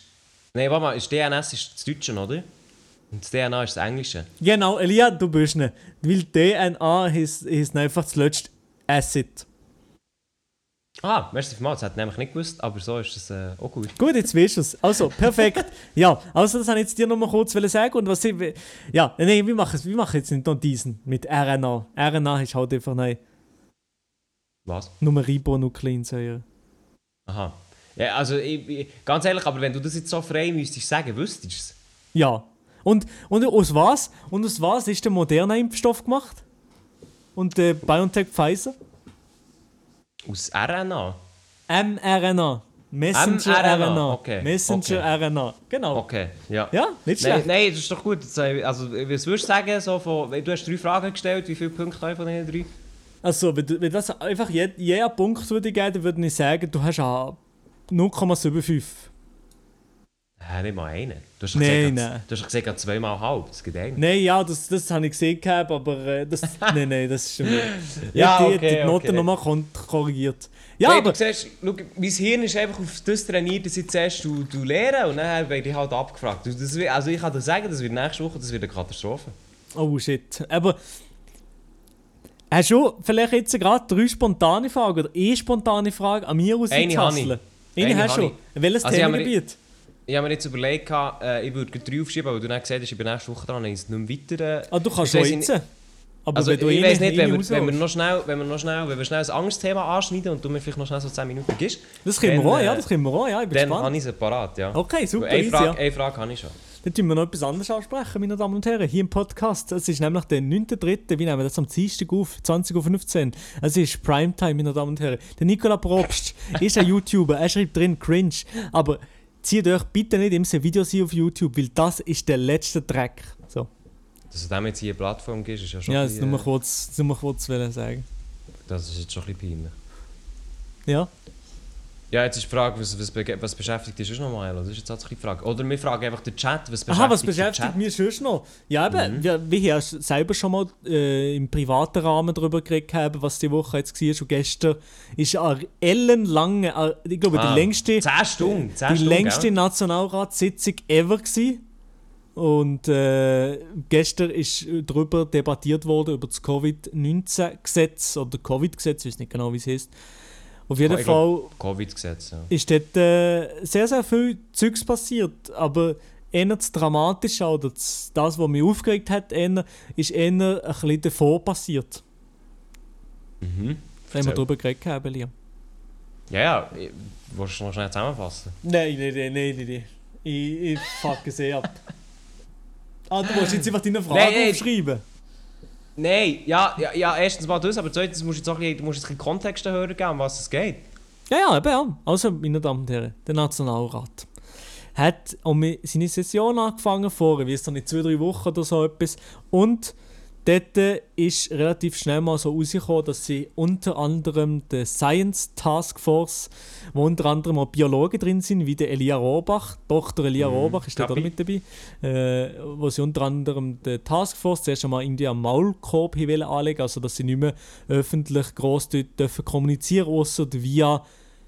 Nein, warte mal, ist DNS ist das Deutsche, oder? Und das DNA ist das Englische. Genau, Elia, du bist nicht. Weil DNA heisst, heisst einfach das letzte Acid. Ah, merci vielmals, das hat ich nämlich nicht gewusst, aber so ist es äh, auch gut. Gut, jetzt weißt du es. Also, perfekt. ja, also das wollte ich jetzt dir noch mal kurz sagen. Und was ich, ja, nein, wir machen, wir machen jetzt nicht noch diesen mit RNA. RNA ist halt einfach nein, Was? nur Ribonukleinsäure. Aha. Ja, also, ich, ich, ganz ehrlich, aber wenn du das jetzt so frei müsstest sagen, wüsstest du es? Ja. Und, und aus was? Und aus was ist der moderne Impfstoff gemacht? Und der BioNTech Pfizer? Aus RNA? mRNA. Messenger mRNA, RNA. okay, Messenger okay. RNA. Genau. Okay, ja. Ja, nicht Nein, schlecht. nein, das ist doch gut. Äh, Also, was würdest du sagen, so von, du hast drei Fragen gestellt, wie viele Punkte habe ich von diesen drei? Also, wenn, du- wenn das einfach je, jeder Punkt würde geben, würde ich sagen, du hast ja 0,75. Hä, nicht mal einen. Du hast Nein, gesagt, nein. Du hast gesagt, zweimal halb. Das geht einen. Nein, ja, das, das habe ich gesehen, gehabt, aber äh, das. nein, nein, das ist schon. Ja, die, okay, die Noten okay. nochmal korrigiert. Ja, Nein, aber. du siehst, schau, mein Hirn ist einfach auf das trainiert, dass ich zuerst du, du lehren und dann werde ich halt abgefragt. Das, also ich kann dir sagen, das wird nächste Woche das wird eine Katastrophe. Oh shit. Aber. Hast du vielleicht jetzt gerade drei spontane Fragen oder eine spontane Frage an mir Eine habe. Eine hast du. Welches Also Themengebiet? Ich habe mir jetzt überlegt, äh, ich würde drei aufschieben, weil du dann gesagt hast, ich bin nächste Woche dran, ich es nicht mehr weiter... Äh, Ah, du kannst schon jetzt. Aber Also ich eine- weiß nicht, wenn wir, wenn, wir noch schnell, wenn wir noch schnell, wenn wir schnell ein anderes Thema anschneiden und du mir vielleicht noch schnell so 10 Minuten gibst, Das können wir dann, auch, ja, äh, das können wir auch, ja, ich bin dann gespannt. habe ich es parat, ja. Okay, super, eine, Frage, ja. eine Frage habe ich schon. Dann tun wir noch etwas anderes ansprechen, meine Damen und Herren, hier im Podcast. Es ist nämlich der 9.3., wir nehmen das am Dienstag auf, 20.15 Uhr. Es ist Primetime, meine Damen und Herren. Der Nicola Probst ist ein YouTuber, er schreibt drin Cringe, aber zieht euch bitte nicht immer Videos hier auf YouTube, weil das ist der letzte Dreck. So. Dass du dem jetzt hier eine Plattform gibst, ist ja schon Ja, das bisschen, nur äh, kurz, das nur kurz sagen. das ist jetzt schon ein bisschen peinlich. Ja. Ja, jetzt ist die Frage, was, was, was beschäftigt dich noch mal? Das ist jetzt tatsächlich die Frage. Oder wir fragen einfach den Chat, was beschäftigt Aha, was beschäftigt mich sonst noch? Ja, eben, Mhm. wir, wir haben ja selber schon mal äh, im privaten Rahmen darüber geredet, haben, was die Woche jetzt war. Und gestern ist eine ellenlange, äh, ich glaube, Ah, die längste, 10 Stunden, 10 die Stunden, längste gell? Nationalratssitzung ever gewesen. Und äh, gestern ist darüber debattiert worden, über das Covid-19-Gesetz oder Covid-Gesetz, ich weiß nicht genau, wie es heißt. Auf jeden Ich Fall Covid-Gesetz, ja. ist dort äh, sehr, sehr viel Zeugs passiert. Aber eher das Dramatische oder das, das, was mich aufgeregt hat, eher, ist eher ein bisschen davor passiert. Mhm. Wenn wir darüber geredet haben, Liam. Ja, ja, ich- willst du noch schnell zusammenfassen? Nein, nein, nein, nein, nein. nein. Ich, ich fuck es eh ab. Ah, du musst jetzt einfach deine Frage nein. aufschreiben. Nein, ja, ja, ja, erstens mal das, aber zweitens musst du jetzt auch ein bisschen, musst jetzt ein bisschen Kontext hören geben, um was es geht. Ja, ja, eben ja. Also, meine Damen und Herren, der Nationalrat hat um seine Session angefangen vor, ich weiß noch nicht, zwei, drei Wochen oder so etwas. Und dort ist relativ schnell mal so rausgekommen, dass sie unter anderem die Science Task Force, wo unter anderem auch Biologen drin sind, wie der Elia Rohrbach, Dr. Elia Mhm, Rohrbach ist dort auch mit dabei, äh, wo sie unter anderem die Task Force zuerst einmal irgendwie am Maulkorb anlegen, also dass sie nicht mehr öffentlich gross dürfen kommunizieren, außer via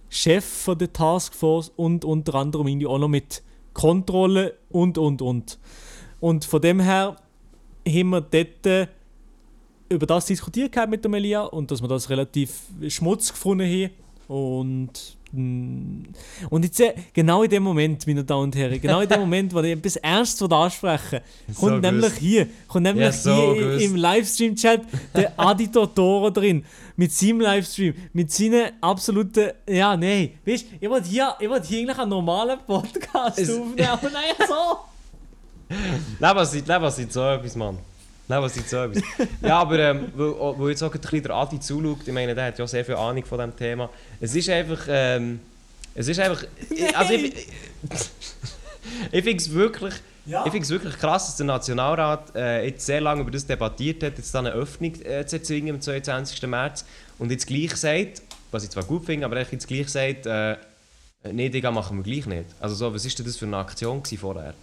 Chef von der Taskforce und unter anderem irgendwie auch noch mit Kontrolle und und und. Und von dem her haben wir dort äh, über das diskutiert gehabt mit der Melia und dass wir das relativ schmutzig gefunden haben. Und, mm, und jetzt, äh, genau in dem Moment, meine Damen und Herren, genau in dem Moment, wo ich etwas ernst ansprechen So kommt nämlich hier, kommt nämlich Ja, so hier gewusst. im Livestream-Chat der Adi Totoro drin, mit seinem Livestream, mit seinen absoluten, ja, nein, weißt du, ich wollte hier, ich wollte hier eigentlich einen normalen Podcast Es- aufnehmen, aber nein, so. Leben sind, Leben sind so etwas, Mann. Leben sind so etwas. ja, aber ähm, weil, weil jetzt auch ein bisschen der Adi zuschaut, ich meine, der hat ja sehr viel Ahnung von diesem Thema. Es ist einfach, ähm, es ist einfach, also ich, ich finde es wirklich, Ja. ich find's wirklich krass, dass der Nationalrat äh, jetzt sehr lange über das debattiert hat, jetzt dann eine Öffnung äh, zu erzwingen am 22. März und jetzt gleich sagt, was ich zwar gut finde, aber echt jetzt gleich sagt, äh, nee, Digga, machen wir gleich nicht. Also so, was ist denn das für eine Aktion vorher?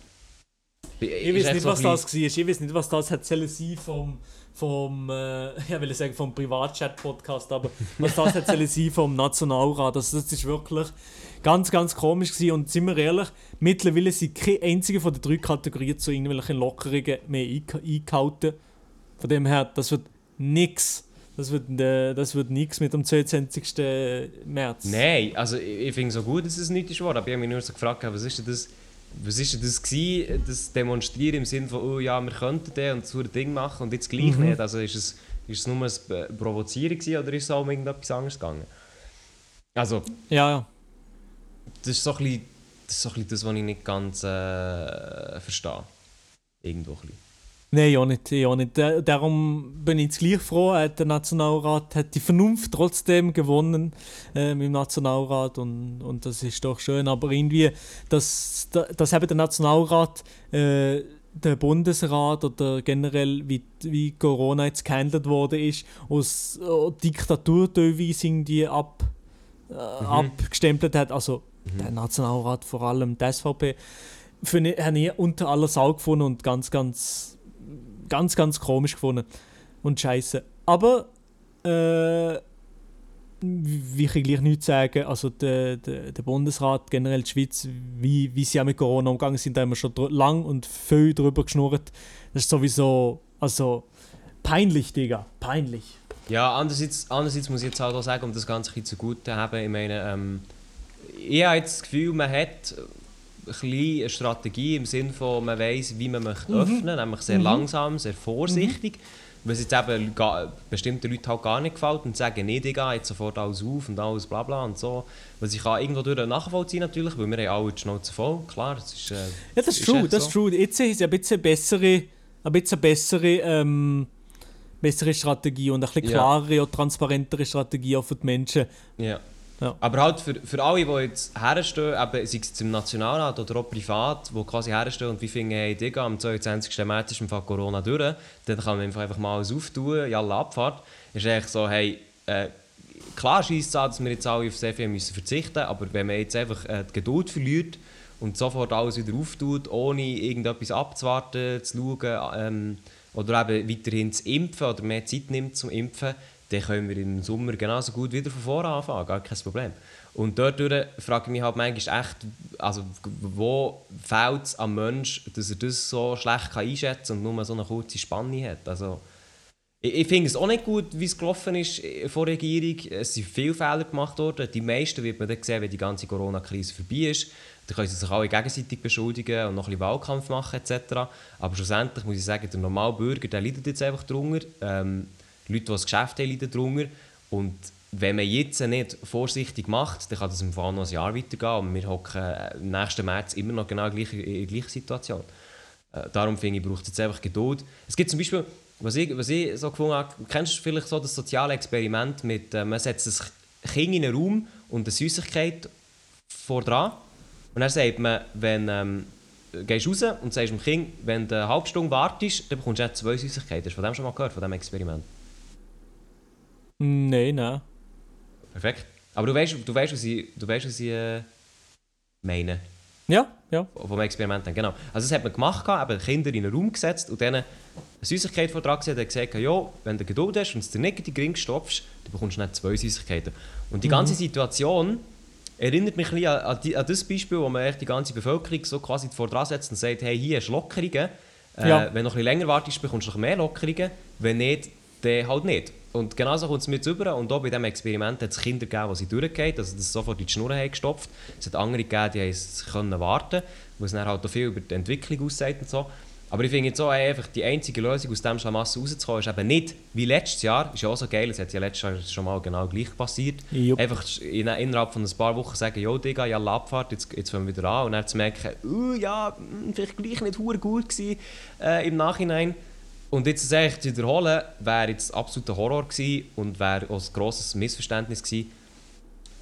Ich weiß nicht, was das war. Ich weiß nicht, was das hat sein vom, vom äh, ja, will ich sagen, vom Privatchat-Podcast, aber was das hat sein vom Nationalrat. Also das ist wirklich ganz, ganz komisch gewesen. Und sind wir ehrlich, mittlerweile sind keine einzige von den drei Kategorien zu irgendwelchen Lockerungen mehr einge- eingehalten. Von dem her, das wird nix. Das wird, äh, das wird nix mit dem 22. März. Nein, also ich, ich finde es so gut, dass es nicht ist geworden, aber ich habe mich nur so gefragt, was ist denn das, was denn das gewesen, das Demonstrieren im Sinne von, oh ja, wir könnten das und so ein Ding machen und jetzt gleich Mhm. nicht. Also ist es, ist es nur ein Provozieren gewesen, oder ist es auch um irgendetwas anderes gegangen? Also, Ja, ja. das ist so ein bisschen das, ist so ein bisschen das was ich nicht ganz äh, verstehe. Irgendwo ein bisschen. Nein, ja nicht, ja nicht. Äh, Darum bin ich jetzt gleich froh, äh, der Nationalrat hat die Vernunft trotzdem gewonnen ähm, im Nationalrat und, und das ist doch schön. Aber irgendwie, dass, dass eben der Nationalrat, äh, der Bundesrat oder generell wie, wie Corona jetzt gehandelt worden ist, aus äh, Diktatur irgendwie ab, äh, abgestempelt hat. Also der Nationalrat, vor allem die SVP, finde ich, habe ich unter aller Sau gefunden und ganz, ganz, ganz, ganz komisch gefunden. Und scheiße. Aber, äh, wie ich gleich nichts sagen, also der, der, der Bundesrat, generell die Schweiz, wie, wie sie auch mit Corona umgegangen sind, da haben wir schon lang und viel drüber geschnurrt. Das ist sowieso, also, peinlich, Digga, peinlich. Ja, andererseits, andererseits muss ich jetzt auch sagen, um das Ganze bisschen zugute zu haben, ich meine, ähm, ich habe jetzt das Gefühl, man hat eine Strategie im Sinne von, man weiß, wie man möchte öffnen, nämlich sehr langsam, sehr vorsichtig. Weil es jetzt eben bestimmten Leuten halt gar nicht gefällt und sagen, nee, Digga, jetzt sofort alles auf und alles bla bla und so. Was ich kann irgendwo durch nachvollziehen natürlich, weil wir haben alle die Schnauze voll, klar, das ist... Äh, Ja, das ist, Ist true, das so. ist true. Jetzt ist ja ein bisschen bessere, ein bisschen bessere, ähm, bessere Strategie und ein bisschen Ja. klarere und transparentere Strategie auch für die Menschen. Ja. Ja. Aber halt für, für alle, die jetzt herstehen, sei es jetzt im Nationalrat oder auch privat, die quasi herstehen und wie finden, hey Digga, am 22. März ist im Fall Corona durch, dann kann man einfach, mal alles auftun, jalla Abfahrt. Ist eigentlich so, hey, äh, klar scheisst es dass wir jetzt alle auf sehr viel müssen verzichten aber wenn man jetzt einfach äh, die Geduld verliert und sofort alles wieder auftut, ohne irgendetwas abzuwarten, zu schauen ähm, oder eben weiterhin zu impfen oder mehr Zeit nimmt zum Impfen, dann können wir im Sommer genauso gut wieder von vorne anfangen, gar kein Problem. Und dort frage ich mich halt manchmal echt, also wo fehlt es am Mensch, dass er das so schlecht kann einschätzen und nur so eine kurze Spanne hat. Also, ich, ich finde es auch nicht gut, wie es gelaufen ist von der Regierung. Es sind viele Fehler gemacht worden. Die meisten wird man dann sehen, wenn die ganze Corona-Krise vorbei ist. Dann können sie sich alle gegenseitig beschuldigen und noch ein bisschen Wahlkampf machen etc. Aber schlussendlich muss ich sagen, der normale Bürger der leidet jetzt einfach drunter. Ähm, Leute, die das Geschäft haben, leiden drunter. Und wenn man jetzt nicht vorsichtig macht, dann kann das im Fall noch ein Jahr weitergehen. Und wir hocken äh, im nächsten März immer noch genau gleichen, in der gleichen Situation. Äh, darum finde ich, braucht es jetzt einfach Geduld. Es gibt zum Beispiel, was ich, was ich so gefunden habe, kennst du vielleicht so das soziale Experiment mit, äh, man setzt ein Kind in einen Raum und eine Süßigkeit vor dran und dann sagt man, wenn ähm, gehst raus und sagst dem Kind, wenn du eine halbe Stunde wartest, dann bekommst du zwei Süßigkeiten. Hast du von dem schon mal gehört, von diesem Experiment? Nein, nein. Perfekt. Aber du weißt, du weißt, was ich, du weißt, was ich äh, meine. Ja, ja. vom Experiment dann, genau. Also das hat man gemacht, eben Kinder in einen Raum gesetzt und denen eine Süßigkeit vor dran gesetzt und gesagt, ja, wenn du Geduld hast und es dir nicht die gering stopfst, dann bekommst du nicht zwei Süßigkeiten. Und die ganze Situation erinnert mich ein bisschen an, an, die, an das Beispiel, wo man echt die ganze Bevölkerung so quasi vor dran setzt und sagt, hey, hier hast du Lockerungen, Äh, Ja. Wenn du noch ein bisschen länger wartest, bekommst du noch mehr Lockerungen. Wenn nicht, dann halt nicht. Und genauso kommt es mir rüber. Und auch bei diesem Experiment hat es Kinder gegeben, die sie durchgehen, also das sofort in die Schnur haben gestopft. Es hat andere gegeben, die es können warten, wo es dann halt auch viel über die Entwicklung aussagt und so. Aber ich finde jetzt auch einfach, die einzige Lösung aus diesem Schlamassel rauszukommen, ist eben nicht wie letztes Jahr, ist ja auch so geil, es hat ja letztes Jahr schon mal genau gleich passiert. Jupp. Einfach in, innerhalb von ein paar Wochen sagen, jo Digga, ja Abfahrt, jetzt, jetzt fangen wir wieder an. Und dann zu merken, uh, ja, hm, vielleicht gleich nicht gut gewesen äh, im Nachhinein. Und jetzt das eigentlich zu wiederholen, wäre jetzt absoluter Horror gewesen und wäre auch ein grosses Missverständnis gewesen,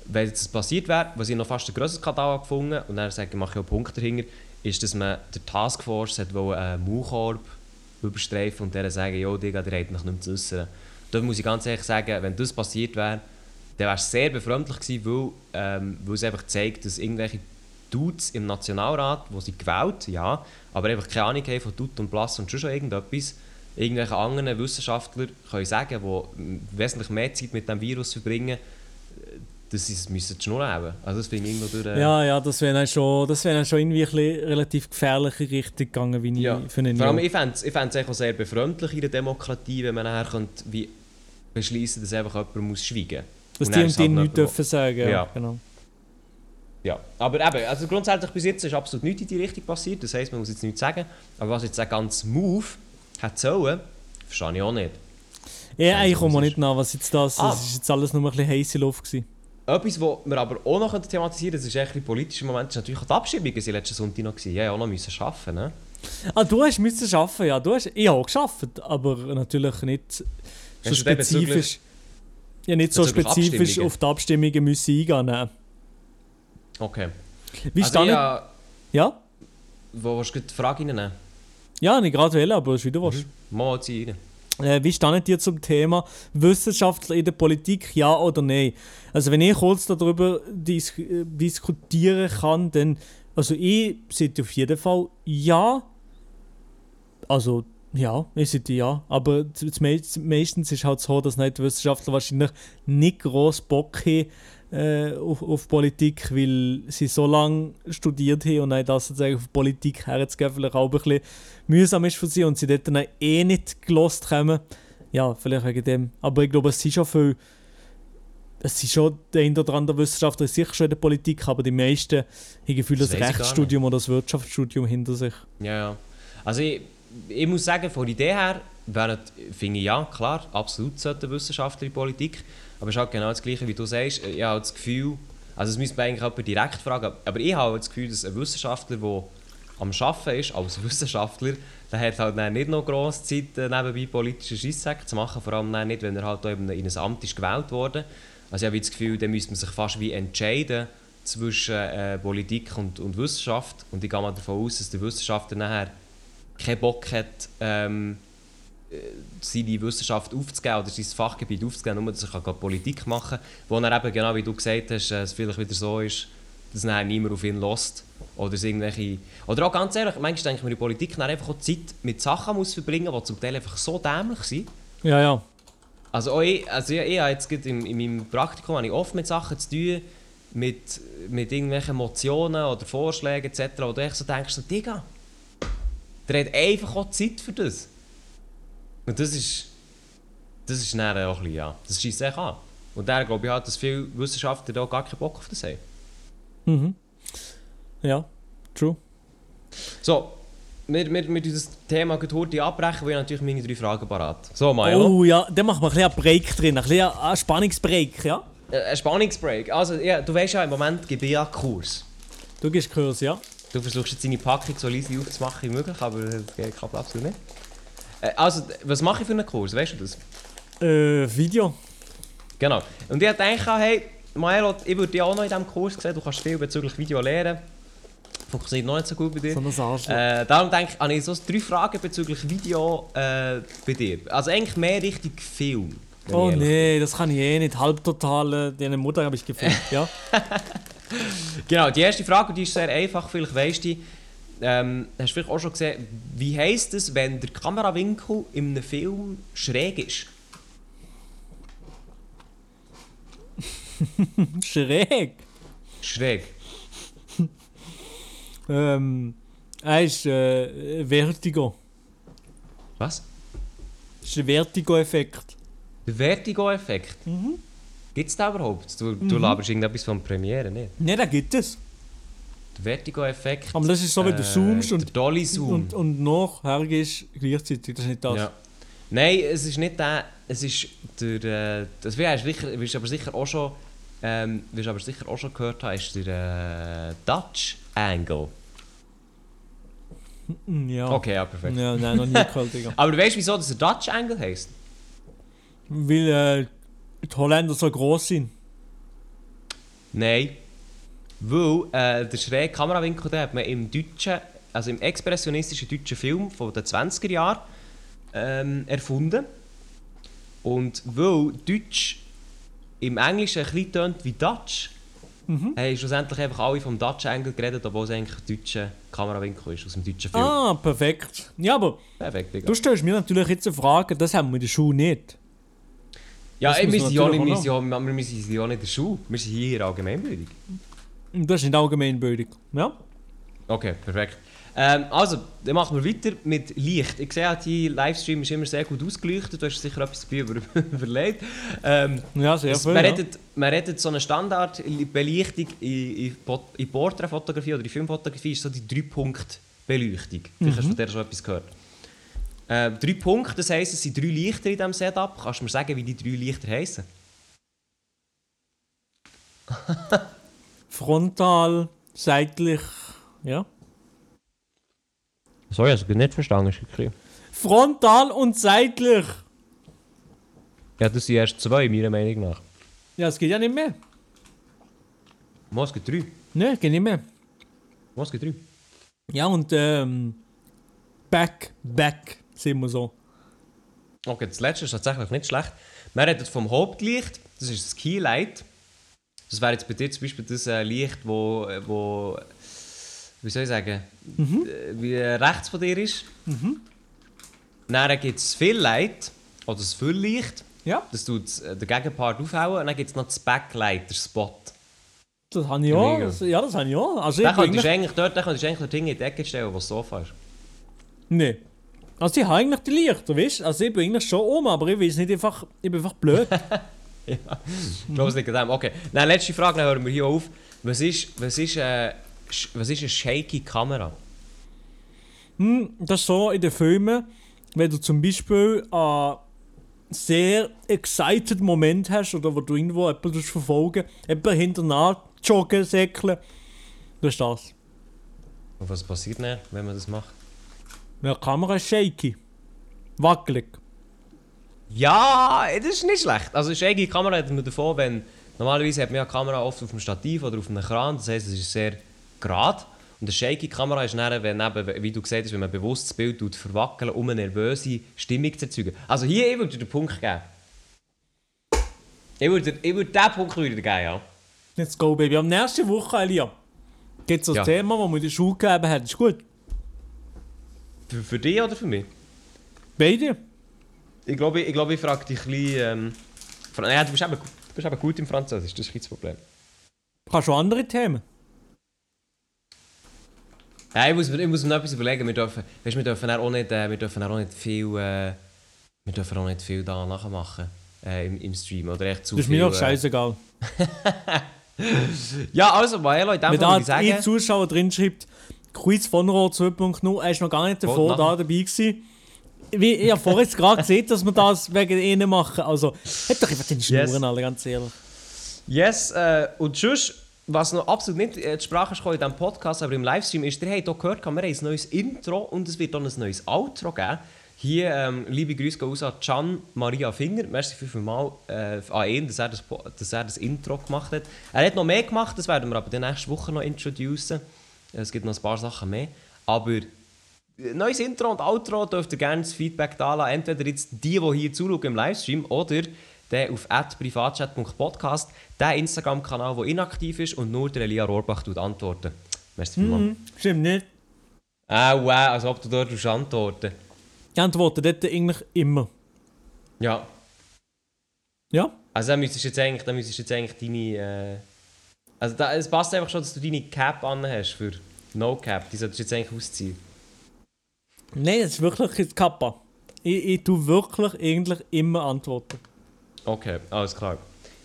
wenn jetzt das passiert wäre, was ich noch fast ein grosses Skandal gefunden und dann sage ich, mache ich auch Punkte dahinter, ist, dass man der Taskforce hat einen Maulkorb überstreifen und denen sagen, jo Digga, der hat noch nicht mehr zu äußern. Da muss ich ganz ehrlich sagen, wenn das passiert wäre, dann wäre es sehr befremdlich gewesen, weil, ähm, weil es einfach zeigt, dass irgendwelche Dudes im Nationalrat, wo sie gewählt, ja, aber einfach keine Ahnung haben von Tut und Blass und schon irgendetwas, irgendwelche anderen Wissenschaftler können sagen, die wesentlich mehr Zeit mit dem Virus verbringen, dass sie es müssen die Schnur haben. Also das finde ich irgendwo durch... äh, Ja, ja, das wäre dann schon, das wäre dann schon irgendwie ein bisschen relativ gefährliche Richtung gegangen, wie ich Ja, für einen vor allem ich fände es ich fänd's auch sehr befremdlich in der Demokratie, wenn man nachher könnte, wie beschließen, dass einfach jemand muss schweigen Dass Und die und die halt nichts dürfen sagen. Ja. Ja. Genau. Ja, aber eben, also grundsätzlich bis jetzt ist absolut nichts in die Richtung passiert, das heisst, man muss jetzt nichts sagen. Aber was jetzt der ganze Move hat sollen, verstehe ich auch nicht. Ja, ich komme nicht nach, was jetzt das Ah. Das ist jetzt alles nur ein bisschen heiße Luft gewesen. Etwas, was wir aber auch noch thematisieren können, das ist ein politischer Moment, ist natürlich auch die Abstimmungen, die letzten Sonntag noch gewesen. Ja, ja, auch noch müssen arbeiten, ne? Ah, du hast müssen arbeiten, ja. Du hast, ich habe auch gearbeitet, aber natürlich nicht so spezifisch. Ja, nicht so spezifisch auf die Abstimmungen müssen eingehen. Nein. Okay. Wie also also, ja, Ja? wo willst du die Frage reinnehmen? Ja, nicht gerade wählen, aber es ist wieder was. Mhm. Mal zieh rein. Äh, wie standen ihr zum Thema Wissenschaftler in der Politik, ja oder nein? Also wenn ich kurz darüber dis diskutieren kann, dann, also ich sehe auf jeden Fall ja. Also ja, ich sehe ja. Aber meistens ist halt so, dass nicht die Wissenschaftler wahrscheinlich nicht groß Bock haben äh, auf, auf Politik, weil sie so lange studiert haben und dann das sozusagen auf Politik herzugeben vielleicht auch ein bisschen mühsam ist für sie und sie dort dann eh nicht gelost kommen. Ja, vielleicht wegen dem. Aber ich glaube, es sind schon viel. Es sind schon der ein oder andere Wissenschaftler sicher schon in der Politik, aber die meisten haben das Gefühl, Das das Rechtsstudium oder das Wirtschaftsstudium hinter sich. Ja, ja. Also ich, ich muss sagen, von der Idee her, wären, finde ich ja, klar, absolut sollten Wissenschaftler in Politik. Aber es ist halt genau das Gleiche, wie du sagst. Ich habe das Gefühl, also es müsste man eigentlich jemand direkt fragen, aber ich habe das Gefühl, dass ein Wissenschaftler, der am Arbeiten ist, als Wissenschaftler, der hat halt dann nicht noch grosse Zeit, äh, nebenbei politische Scheisssäcke zu machen, vor allem dann nicht, wenn er halt eben in ein Amt ist gewählt wurde. Also ich habe das Gefühl, da müsste man sich fast wie entscheiden zwischen äh, Politik und, und Wissenschaft. Und ich gehe mal davon aus, dass der Wissenschaftler nachher keinen Bock hat, ähm, äh, seine Wissenschaft aufzugeben oder sein Fachgebiet aufzugeben, nur dass er kann Politik machen kann. Wo dann eben, genau wie du gesagt hast, äh, es vielleicht wieder so ist, dass nachher niemand auf ihn lässt. Oder, irgendwelche, oder auch ganz ehrlich, manchmal denke ich mir, die Politik einfach auch Zeit mit Sachen muss verbringen die zum Teil einfach so dämlich sind. Ja, ja. Also, auch ich, also ich, ich habe jetzt in, in meinem Praktikum habe ich oft mit Sachen zu tun, mit, mit irgendwelchen Motionen oder Vorschlägen etc., wo du echt so denkst, so, Digga, der hat einfach auch Zeit für das. Und das ist, das ist dann auch ein bisschen, ja, das schießt sich an. Und daher glaube ich halt, dass viele Wissenschaftler da gar keinen Bock auf das haben. Mhm. Ja, true. So, wir, wir, wir das Thema heute abbrechen, weil ich natürlich meine drei Fragen parat. So, Maelo. Oh ja, dann machen wir ein bisschen einen Break drin, ein bisschen einen Spannungsbreak, ja? Äh, Ein Spannungsbreak. Also, ja, du weißt ja, im Moment gebe ich ja Kurs. Du gehst Kurs, ja? Du versuchst jetzt deine Packung so leise aufzumachen wie möglich, aber das geht klappt absolut nicht. Äh, also, was mache ich für einen Kurs? Weißt du das? Äh, Video. Genau. Und ich dachte, hey, Maelo, ich würde dich auch noch in diesem Kurs sehen, du kannst viel bezüglich Video lernen. Funktioniert noch nicht so gut bei dir. So ein Arschloch. Äh, darum denke ich, habe ich so drei Fragen bezüglich Video äh, bei dir. Also eigentlich mehr Richtung Film. oh nee, das kann ich eh nicht. Halbtotal, äh, deine Mutter habe ich gefilmt, ja? Genau, die erste Frage, die ist sehr einfach, vielleicht weißt du, ähm, hast du vielleicht auch schon gesehen, wie heisst es, wenn der Kamerawinkel in einem Film schräg ist? Schräg. Schräg. Ähm, er ist äh, Vertigo. Was? Das ist der Vertigo-Effekt. Der Vertigo-Effekt. Mhm. Gibt es da überhaupt? Du, du laberst irgendetwas von Premiere, nicht? Ne, da gibt es. Der Vertigo-Effekt. Aber das ist so, wenn du äh, zoomst und, Dolly-Zoom. und, und nachher gehst gleichzeitig. Das ist nicht das. Ja. Nein, es ist nicht der. Es ist der. Äh, das wirst du aber sicher auch schon. Ähm, wirst aber sicher auch schon gehört haben, ist der äh, Dutch Angle. Mm, ja. Okay, ja, perfekt. Ja, nein, noch nie gehört, Digga. Aber du weißt, wieso das der Dutch Angle heisst? Weil äh, die Holländer so groß sind. Nein. Weil äh, der schräge Kamerawinkel den hat man im deutschen, also im expressionistischen deutschen Film von den 20er Jahren ähm, erfunden. Und weil Deutsch im Englischen ein bisschen tönt wie Dutch, Mhm. haben schlussendlich einfach alle vom Dutch Angle geredet, obwohl es eigentlich ein deutscher Kamerawinkel ist, aus dem deutschen Film. Ah, perfekt. Ja, aber Perfekt, du stellst mir natürlich jetzt eine Frage, das haben wir in der Schule nicht. Ja, ey, wir sind ja nicht, wir sind ja, wir sind ja nicht in der Schule, wir sind hier in der Allgemeinbildung. Und Das ist nicht allgemeinbildung. Ja? Okay, perfekt. Ähm, also, dann machen wir weiter mit Licht. Ich sehe, dein Livestream ist immer sehr gut ausgeleuchtet. Du hast sicher etwas dabei über überlegt. Ähm, Ja, sehr viel. man, Ja. redet, man redet so eine Standardbeleuchtung in, in, in Porträtfotografie oder in Filmfotografie ist so die Drei-Punkt-Beleuchtung. Vielleicht hast du von der schon etwas gehört. Äh, drei Punkte, das heisst, es sind drei Lichter in diesem Setup. Kannst du mir sagen, wie die drei Lichter heißen? Frontal, seitlich. Ja. Sorry, hast du nicht verstanden? Frontal und seitlich. Ja, das sind erst zwei, meiner Meinung nach. Ja, es geht ja nicht mehr. Mo, es gibt drei. Ne, geht nicht mehr. Mo, es gibt drei. Ja, und ähm, back, back, sind wir so. Okay, das letzte ist tatsächlich nicht schlecht. Wir reden vom Hauptlicht, das ist das Keylight. Das wäre jetzt bei dir zum Beispiel das äh, Licht, wo, äh, wo, wie soll ich sagen, äh, wie äh, rechts von dir ist. Dann gibt es viel Light, oder das Fülllicht. Ja, Das tut äh, den Gegenpart aufhauen. Und dann gibt es noch das Backlight, der Spot. das habe ich auch. Das, ja, das habe ich auch. Also Den könntest du eigentlich, dort, den könntest du eigentlich dort in die Ecke stellen, wo das Sofa ist. nee. Also ich habe eigentlich die Lichter, weißt du? Also ich bin eigentlich schon um, aber ich weiß nicht einfach, ich bin einfach blöd. Ich glaube, es liegt an dem. Okay. Dann letzte Frage, dann hören wir hier auf. Was ist, was ist, äh, was ist eine shaky Kamera? Hm, das ist so in den Filmen, wenn du zum Beispiel einen sehr excited Moment hast oder wo du irgendwo jemanden verfolgen jemanden hinterher joggen, säckeln. Das ist das. Und was passiert dann, wenn man das macht? Ja, die Kamera ist shaky. Wackelig. Ja, das ist nicht schlecht. Also shaky Kamera hat man davon, wenn... Normalerweise hat man ja die Kamera oft auf dem Stativ oder auf einem Kran, das heisst, es ist sehr gerade. Und eine shaky Kamera ist dann, wenn eben, wie du gesagt hast, wenn man bewusst das Bild tut, verwackeln, um eine nervöse Stimmung zu erzeugen. Also hier, ich würde dir den Punkt geben. Ich würde, ich würde diesen Punkt würde geben, ja. Let's go, Baby. Am nächsten Woche, Elia, gibt es das Ja. Thema, das wir in der Schule gegeben haben. Ist gut. Für, für dich oder für mich? Beide. Ich glaube, ich, glaube, ich frage dich ein bisschen... Ähm, ja, du bist, eben, du bist eben gut im Französisch, das ist ein bisschen das Problem. Hast du andere Themen? Ja, ich muss, ich muss mir noch etwas überlegen. Wir dürfen, weißt, wir dürfen auch nicht, äh, wir dürfen auch nicht viel, äh, wir dürfen auch nicht viel da nachmachen äh, im, im Stream oder echt zu Das ist viel. mir doch äh, scheißegal. Ja, also, Maelo, in dem Wenn Fall da würde ich ein sagen, Zuschauer drin schreibt, Quiz von Rohr 2.0, er ist noch gar nicht davor da dabei gewesen. Wie, ich habe vorhin gerade gesehen, dass wir das wegen ihnen machen. Also, hat doch einfach den Schnurren Yes. alle, ganz ehrlich. yes, äh, und sonst, was noch absolut nicht äh, zur Sprache ist in diesem Podcast, aber im Livestream ist, ihr habt auch gehört, wir haben ein neues Intro und es wird auch ein neues Outro geben. Hier, ähm, liebe Grüße gehen raus an Can Maria Finger. Merci vielmals äh, an ihn, dass er, das, dass er das Intro gemacht hat. Er hat noch mehr gemacht, das werden wir aber die nächste Woche noch introducen. Es gibt noch ein paar Sachen mehr. Aber neues Intro und Outro dürft ihr gerne das Feedback da lassen. Entweder jetzt die, die hier zuschauen im Livestream oder der auf privatchat.podcast, der Instagram-Kanal, der inaktiv ist und nur der Elia Rohrbach tut antworten. Merci vielmals. Hm, stimmt nicht. Ah, wow, als ob du dort antworten Ich antworte dort eigentlich immer. Ja. Ja? Also dann müsstest du jetzt eigentlich, dann müsstest jetzt eigentlich deine... Äh, also da, es passt einfach schon, dass du deine Cap an hast für No Cap. Die solltest du jetzt eigentlich ausziehen. Nein, das ist wirklich ein Kappa. Ich, ich tue wirklich eigentlich immer antworten. Okay, alles klar.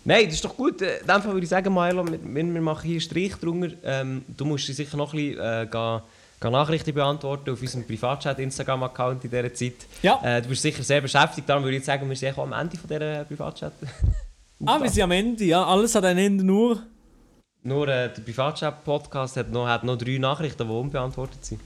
Nein, das ist doch gut. Äh, In dem Fall würde ich sagen, Milo, wir, wir machen hier einen Strich drunter. Ähm, du musst dir sicher noch ein bisschen äh, gehen, gehen Nachrichten beantworten auf unserem Privatchat-Instagram-Account in dieser Zeit. Ja. Äh, du bist sicher sehr beschäftigt, darum würde ich sagen, wir sind am Ende von dieser Privatchat. Ah, wir sind am Ende, ja. Alles hat ein Ende nur. Nur äh, der Privatchat-Podcast hat noch, hat noch drei Nachrichten, die unbeantwortet sind.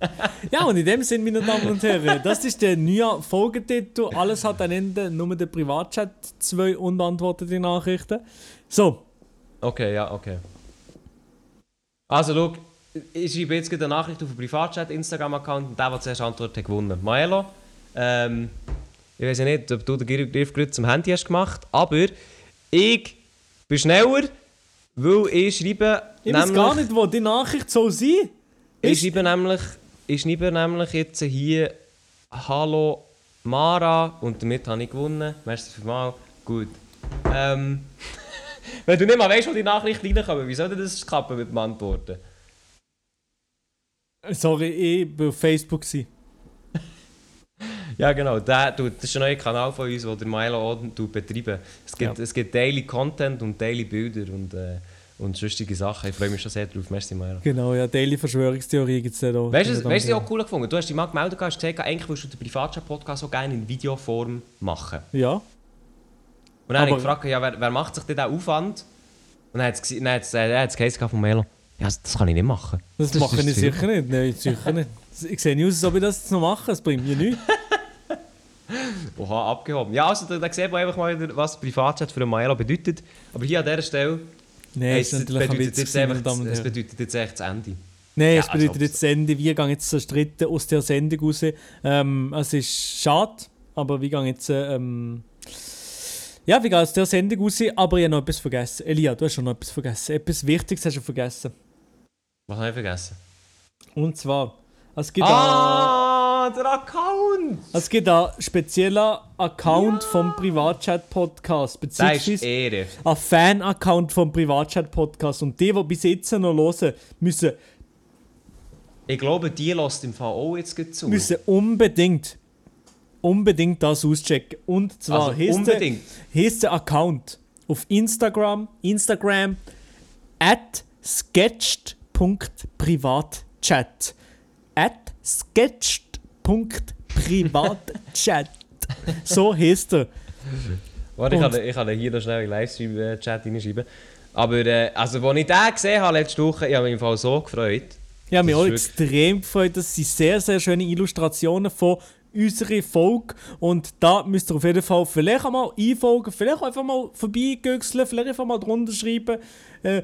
Ja, und in dem Sinn, meine Damen und Herren, das ist der neue Folgetitel. Alles hat ein Ende, nur der Privatchat, zwei unbeantwortete Nachrichten. So, Okay, ja, okay. Also, schau, ich schreibe jetzt eine Nachricht auf den Privatchat-Instagram-Account und der, der zuerst antwortet, hat gewonnen. Maelo, ähm, ich weiß ja nicht, ob du den Griff gerade zum Handy hast gemacht, aber ich bin schneller, weil ich schreibe ich weiß gar nicht, wo die Nachricht soll sein. Ich schreibe nämlich, ich schreibe nämlich jetzt hier Hallo Mara und damit habe ich gewonnen. Merci vielmals. Gut. Ähm, wenn du nicht mal weißt, wo die Nachrichten reinkommen, wie soll denn das klappen mit dem Antworten? Sorry, ich war auf Facebook. Ja genau, der, du, das ist ein neuer Kanal von uns, den der Milo Oden betreibt. Es gibt, Ja. es gibt Daily Content und Daily Bilder und, äh, und sonstige Sachen. Ich freue mich schon sehr drauf. Merci Milo. Genau, ja, Daily Verschwörungstheorie gibt es da. Weißt du, meine Damen weißt du, und was ich auch cool gefunden? Du hast dich mal gemeldet, hast gesagt, eigentlich würdest du den Privatchat-Podcast auch gerne in Videoform machen. Ja. Und dann habe ich gefragt, ja, wer, wer macht sich denn diesen Aufwand? Und dann hat es hat's, äh, von Melo, ja, das das kann ich nicht machen. Das, Das mache ich sicher. nicht. Nein, sicher nicht. Ich sehe nicht aus, als ob ich das jetzt noch mache. Es bringt mir nichts. Oha, abgehoben. Ja, also da, da sieht man einfach mal, wieder, was Privatchat für einen Melo bedeutet. Aber hier an dieser Stelle, Nein, hey, es ein bedeutet jetzt einfach, es bedeutet jetzt echt das Ende. Nein, Ja, es bedeutet also- jetzt das Ende. Wir gehen jetzt zerstritten aus der Sendung raus. Ähm, es ist schade, aber wir gehen jetzt. Ähm, ja, wir gehen aus der Sendung raus, aber ich habe noch etwas vergessen. Elia, du hast schon noch etwas vergessen. Etwas Wichtiges hast du vergessen. Was habe ich vergessen? Und zwar, es gibt, ah. Ah, der Account! es gibt einen speziellen Account vom Privatchat-Podcast, Das ist beziehungsweise Ehre. einen Fan-Account vom Privatchat-Podcast. Und die, die bis jetzt noch hören, müssen Ich glaube, die lässt im Fall auch jetzt gut zu. müssen unbedingt, unbedingt das auschecken. Und zwar Also unbedingt. Der, Account auf Instagram, Instagram at sketched.privatchat. At sketched.privatchat. so heisst er. Warte, ich kann, ich kann hier noch schnell in Livestream-Chat reinschreiben. Aber äh, also, als ich den gesehen habe letzte Woche, ich habe mich im Fall so gefreut. Ich habe mich auch extrem gefreut. Das sind sehr, sehr schöne Illustrationen von unserer Folge. Und da müsst ihr auf jeden Fall vielleicht einmal einfolgen, vielleicht einfach mal vorbeigüchseln, vielleicht einfach mal drunter schreiben. Äh,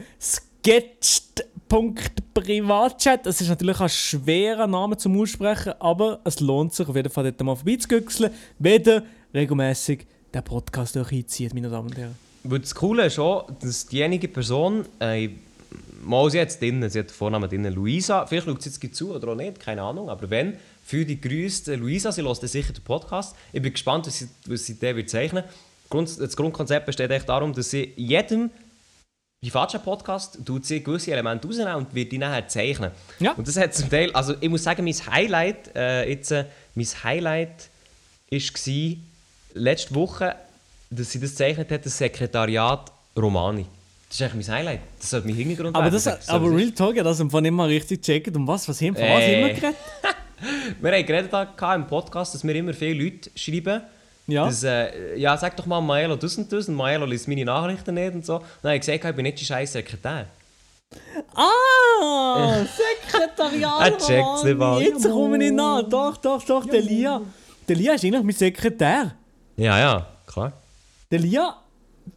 sketched.privatchat. Das ist natürlich ein schwerer Name zum Aussprechen, aber es lohnt sich auf jeden Fall dort mal vorbeizugüchseln, wenn ihr regelmäßig den Podcast euch einzieht, meine Damen und Herren. Weil das Coole ist auch, dass diejenige Person, äh, mal sie jetzt drinnen, sie hat den Vornamen drinnen, Luisa, vielleicht schaut sie jetzt zu oder auch nicht, keine Ahnung, aber wenn, für die grüßte Luisa, sie hört sicher den Podcast. Ich bin gespannt, was sie, was sie den wird zeichnen Grund, Das Grundkonzept besteht echt darum, dass sie in jedem Privatchat-Podcast tut sie gewisse Elemente rausnehmen und wird die nachher zeichnen. Ja. Und das hat zum Teil, also ich muss sagen, mein Highlight, äh, jetzt, äh, mein Highlight war letzte Woche, dass sie das gezeichnet hat, das Sekretariat Romani. Das ist eigentlich mein Highlight. Das sollte mein Hintergrund Aber, werden. das, aber Real Talk, ja, das wir nicht mal richtig gecheckt. Um was? Was haben, von was Äh. wir geredet? Wir haben geredet im Podcast, dass mir immer viele Leute schreiben, Ja. dass, äh, ja, sag doch mal Maelo das und das und Maelo liest meine Nachrichten nicht und so. Dann habe ich gesagt, ich bin nicht die scheiß Sekretär. Ah, Sekretariat. Er checkt's nicht mal. Jetzt komme ich nach. Doch, doch, doch, der Lia. Der Lia ist eigentlich mein Sekretär. Ja, ja, klar. Der Lia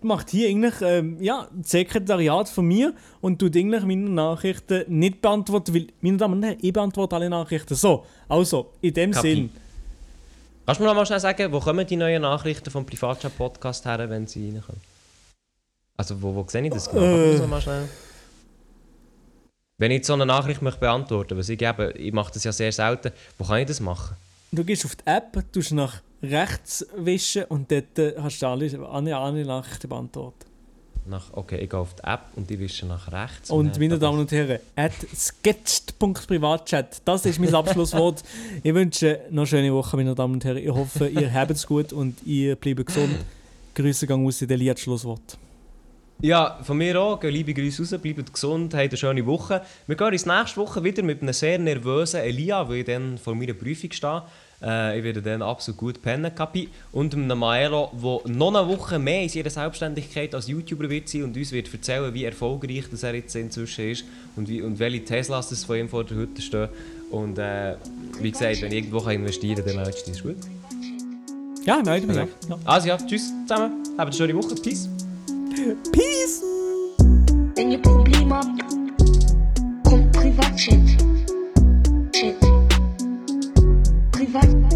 macht hier eigentlich ähm, ja, das Sekretariat von mir und tut eigentlich meine Nachrichten nicht beantworten, weil, meine Damen und Herren, ich beantworte alle Nachrichten. So, also, in dem Kapi. Sinn. Kannst du mir noch mal schnell sagen, wo kommen die neuen Nachrichten vom Privatchat-Podcast her, wenn sie reinkommen? Also, wo, wo sehe ich das genau? Noch mal schnell? Wenn ich so eine Nachricht möchte beantworten was ich ich mache das ja sehr selten, wo kann ich das machen? Du gehst auf die App, tust nach rechts wischen und dort äh, hast du alle, alle Nachrichten beantwortet. Nach, okay, ich gehe auf die App und die wische nach rechts. Und meine Damen und Herren, at sketcht.privatchat, das ist mein Abschlusswort. ich wünsche noch eine schöne Woche, meine Damen und Herren. Ich hoffe, ihr habt es gut und ihr bleibt gesund. Grüße gehen aus in den Lied Schlusswort. Ja, von mir auch. Gehen liebe Grüße raus, bleibt gesund, habt eine schöne Woche. Wir gehen uns nächste Woche wieder mit einem sehr nervösen Elia, weil ich dann vor meiner Prüfung stehe. Äh, ich werde dann absolut gut pennen, Kapi. Und einem Maelo, der noch eine Woche mehr in seiner Selbstständigkeit als YouTuber wird sein und uns wird erzählen, wie erfolgreich das er jetzt inzwischen ist und, wie, und welche Teslas das von ihm vor der Hütte stehen. Und äh, wie gesagt, wenn ich irgendwo investieren kann, dann melde ich dich. Ist gut? Ja, melden wir Ja. uns. Ja. Also ja, tschüss zusammen. Habt eine schöne Woche. Peace. Peace! Wenn ihr Probleme habt, kommt Privatchat. invite.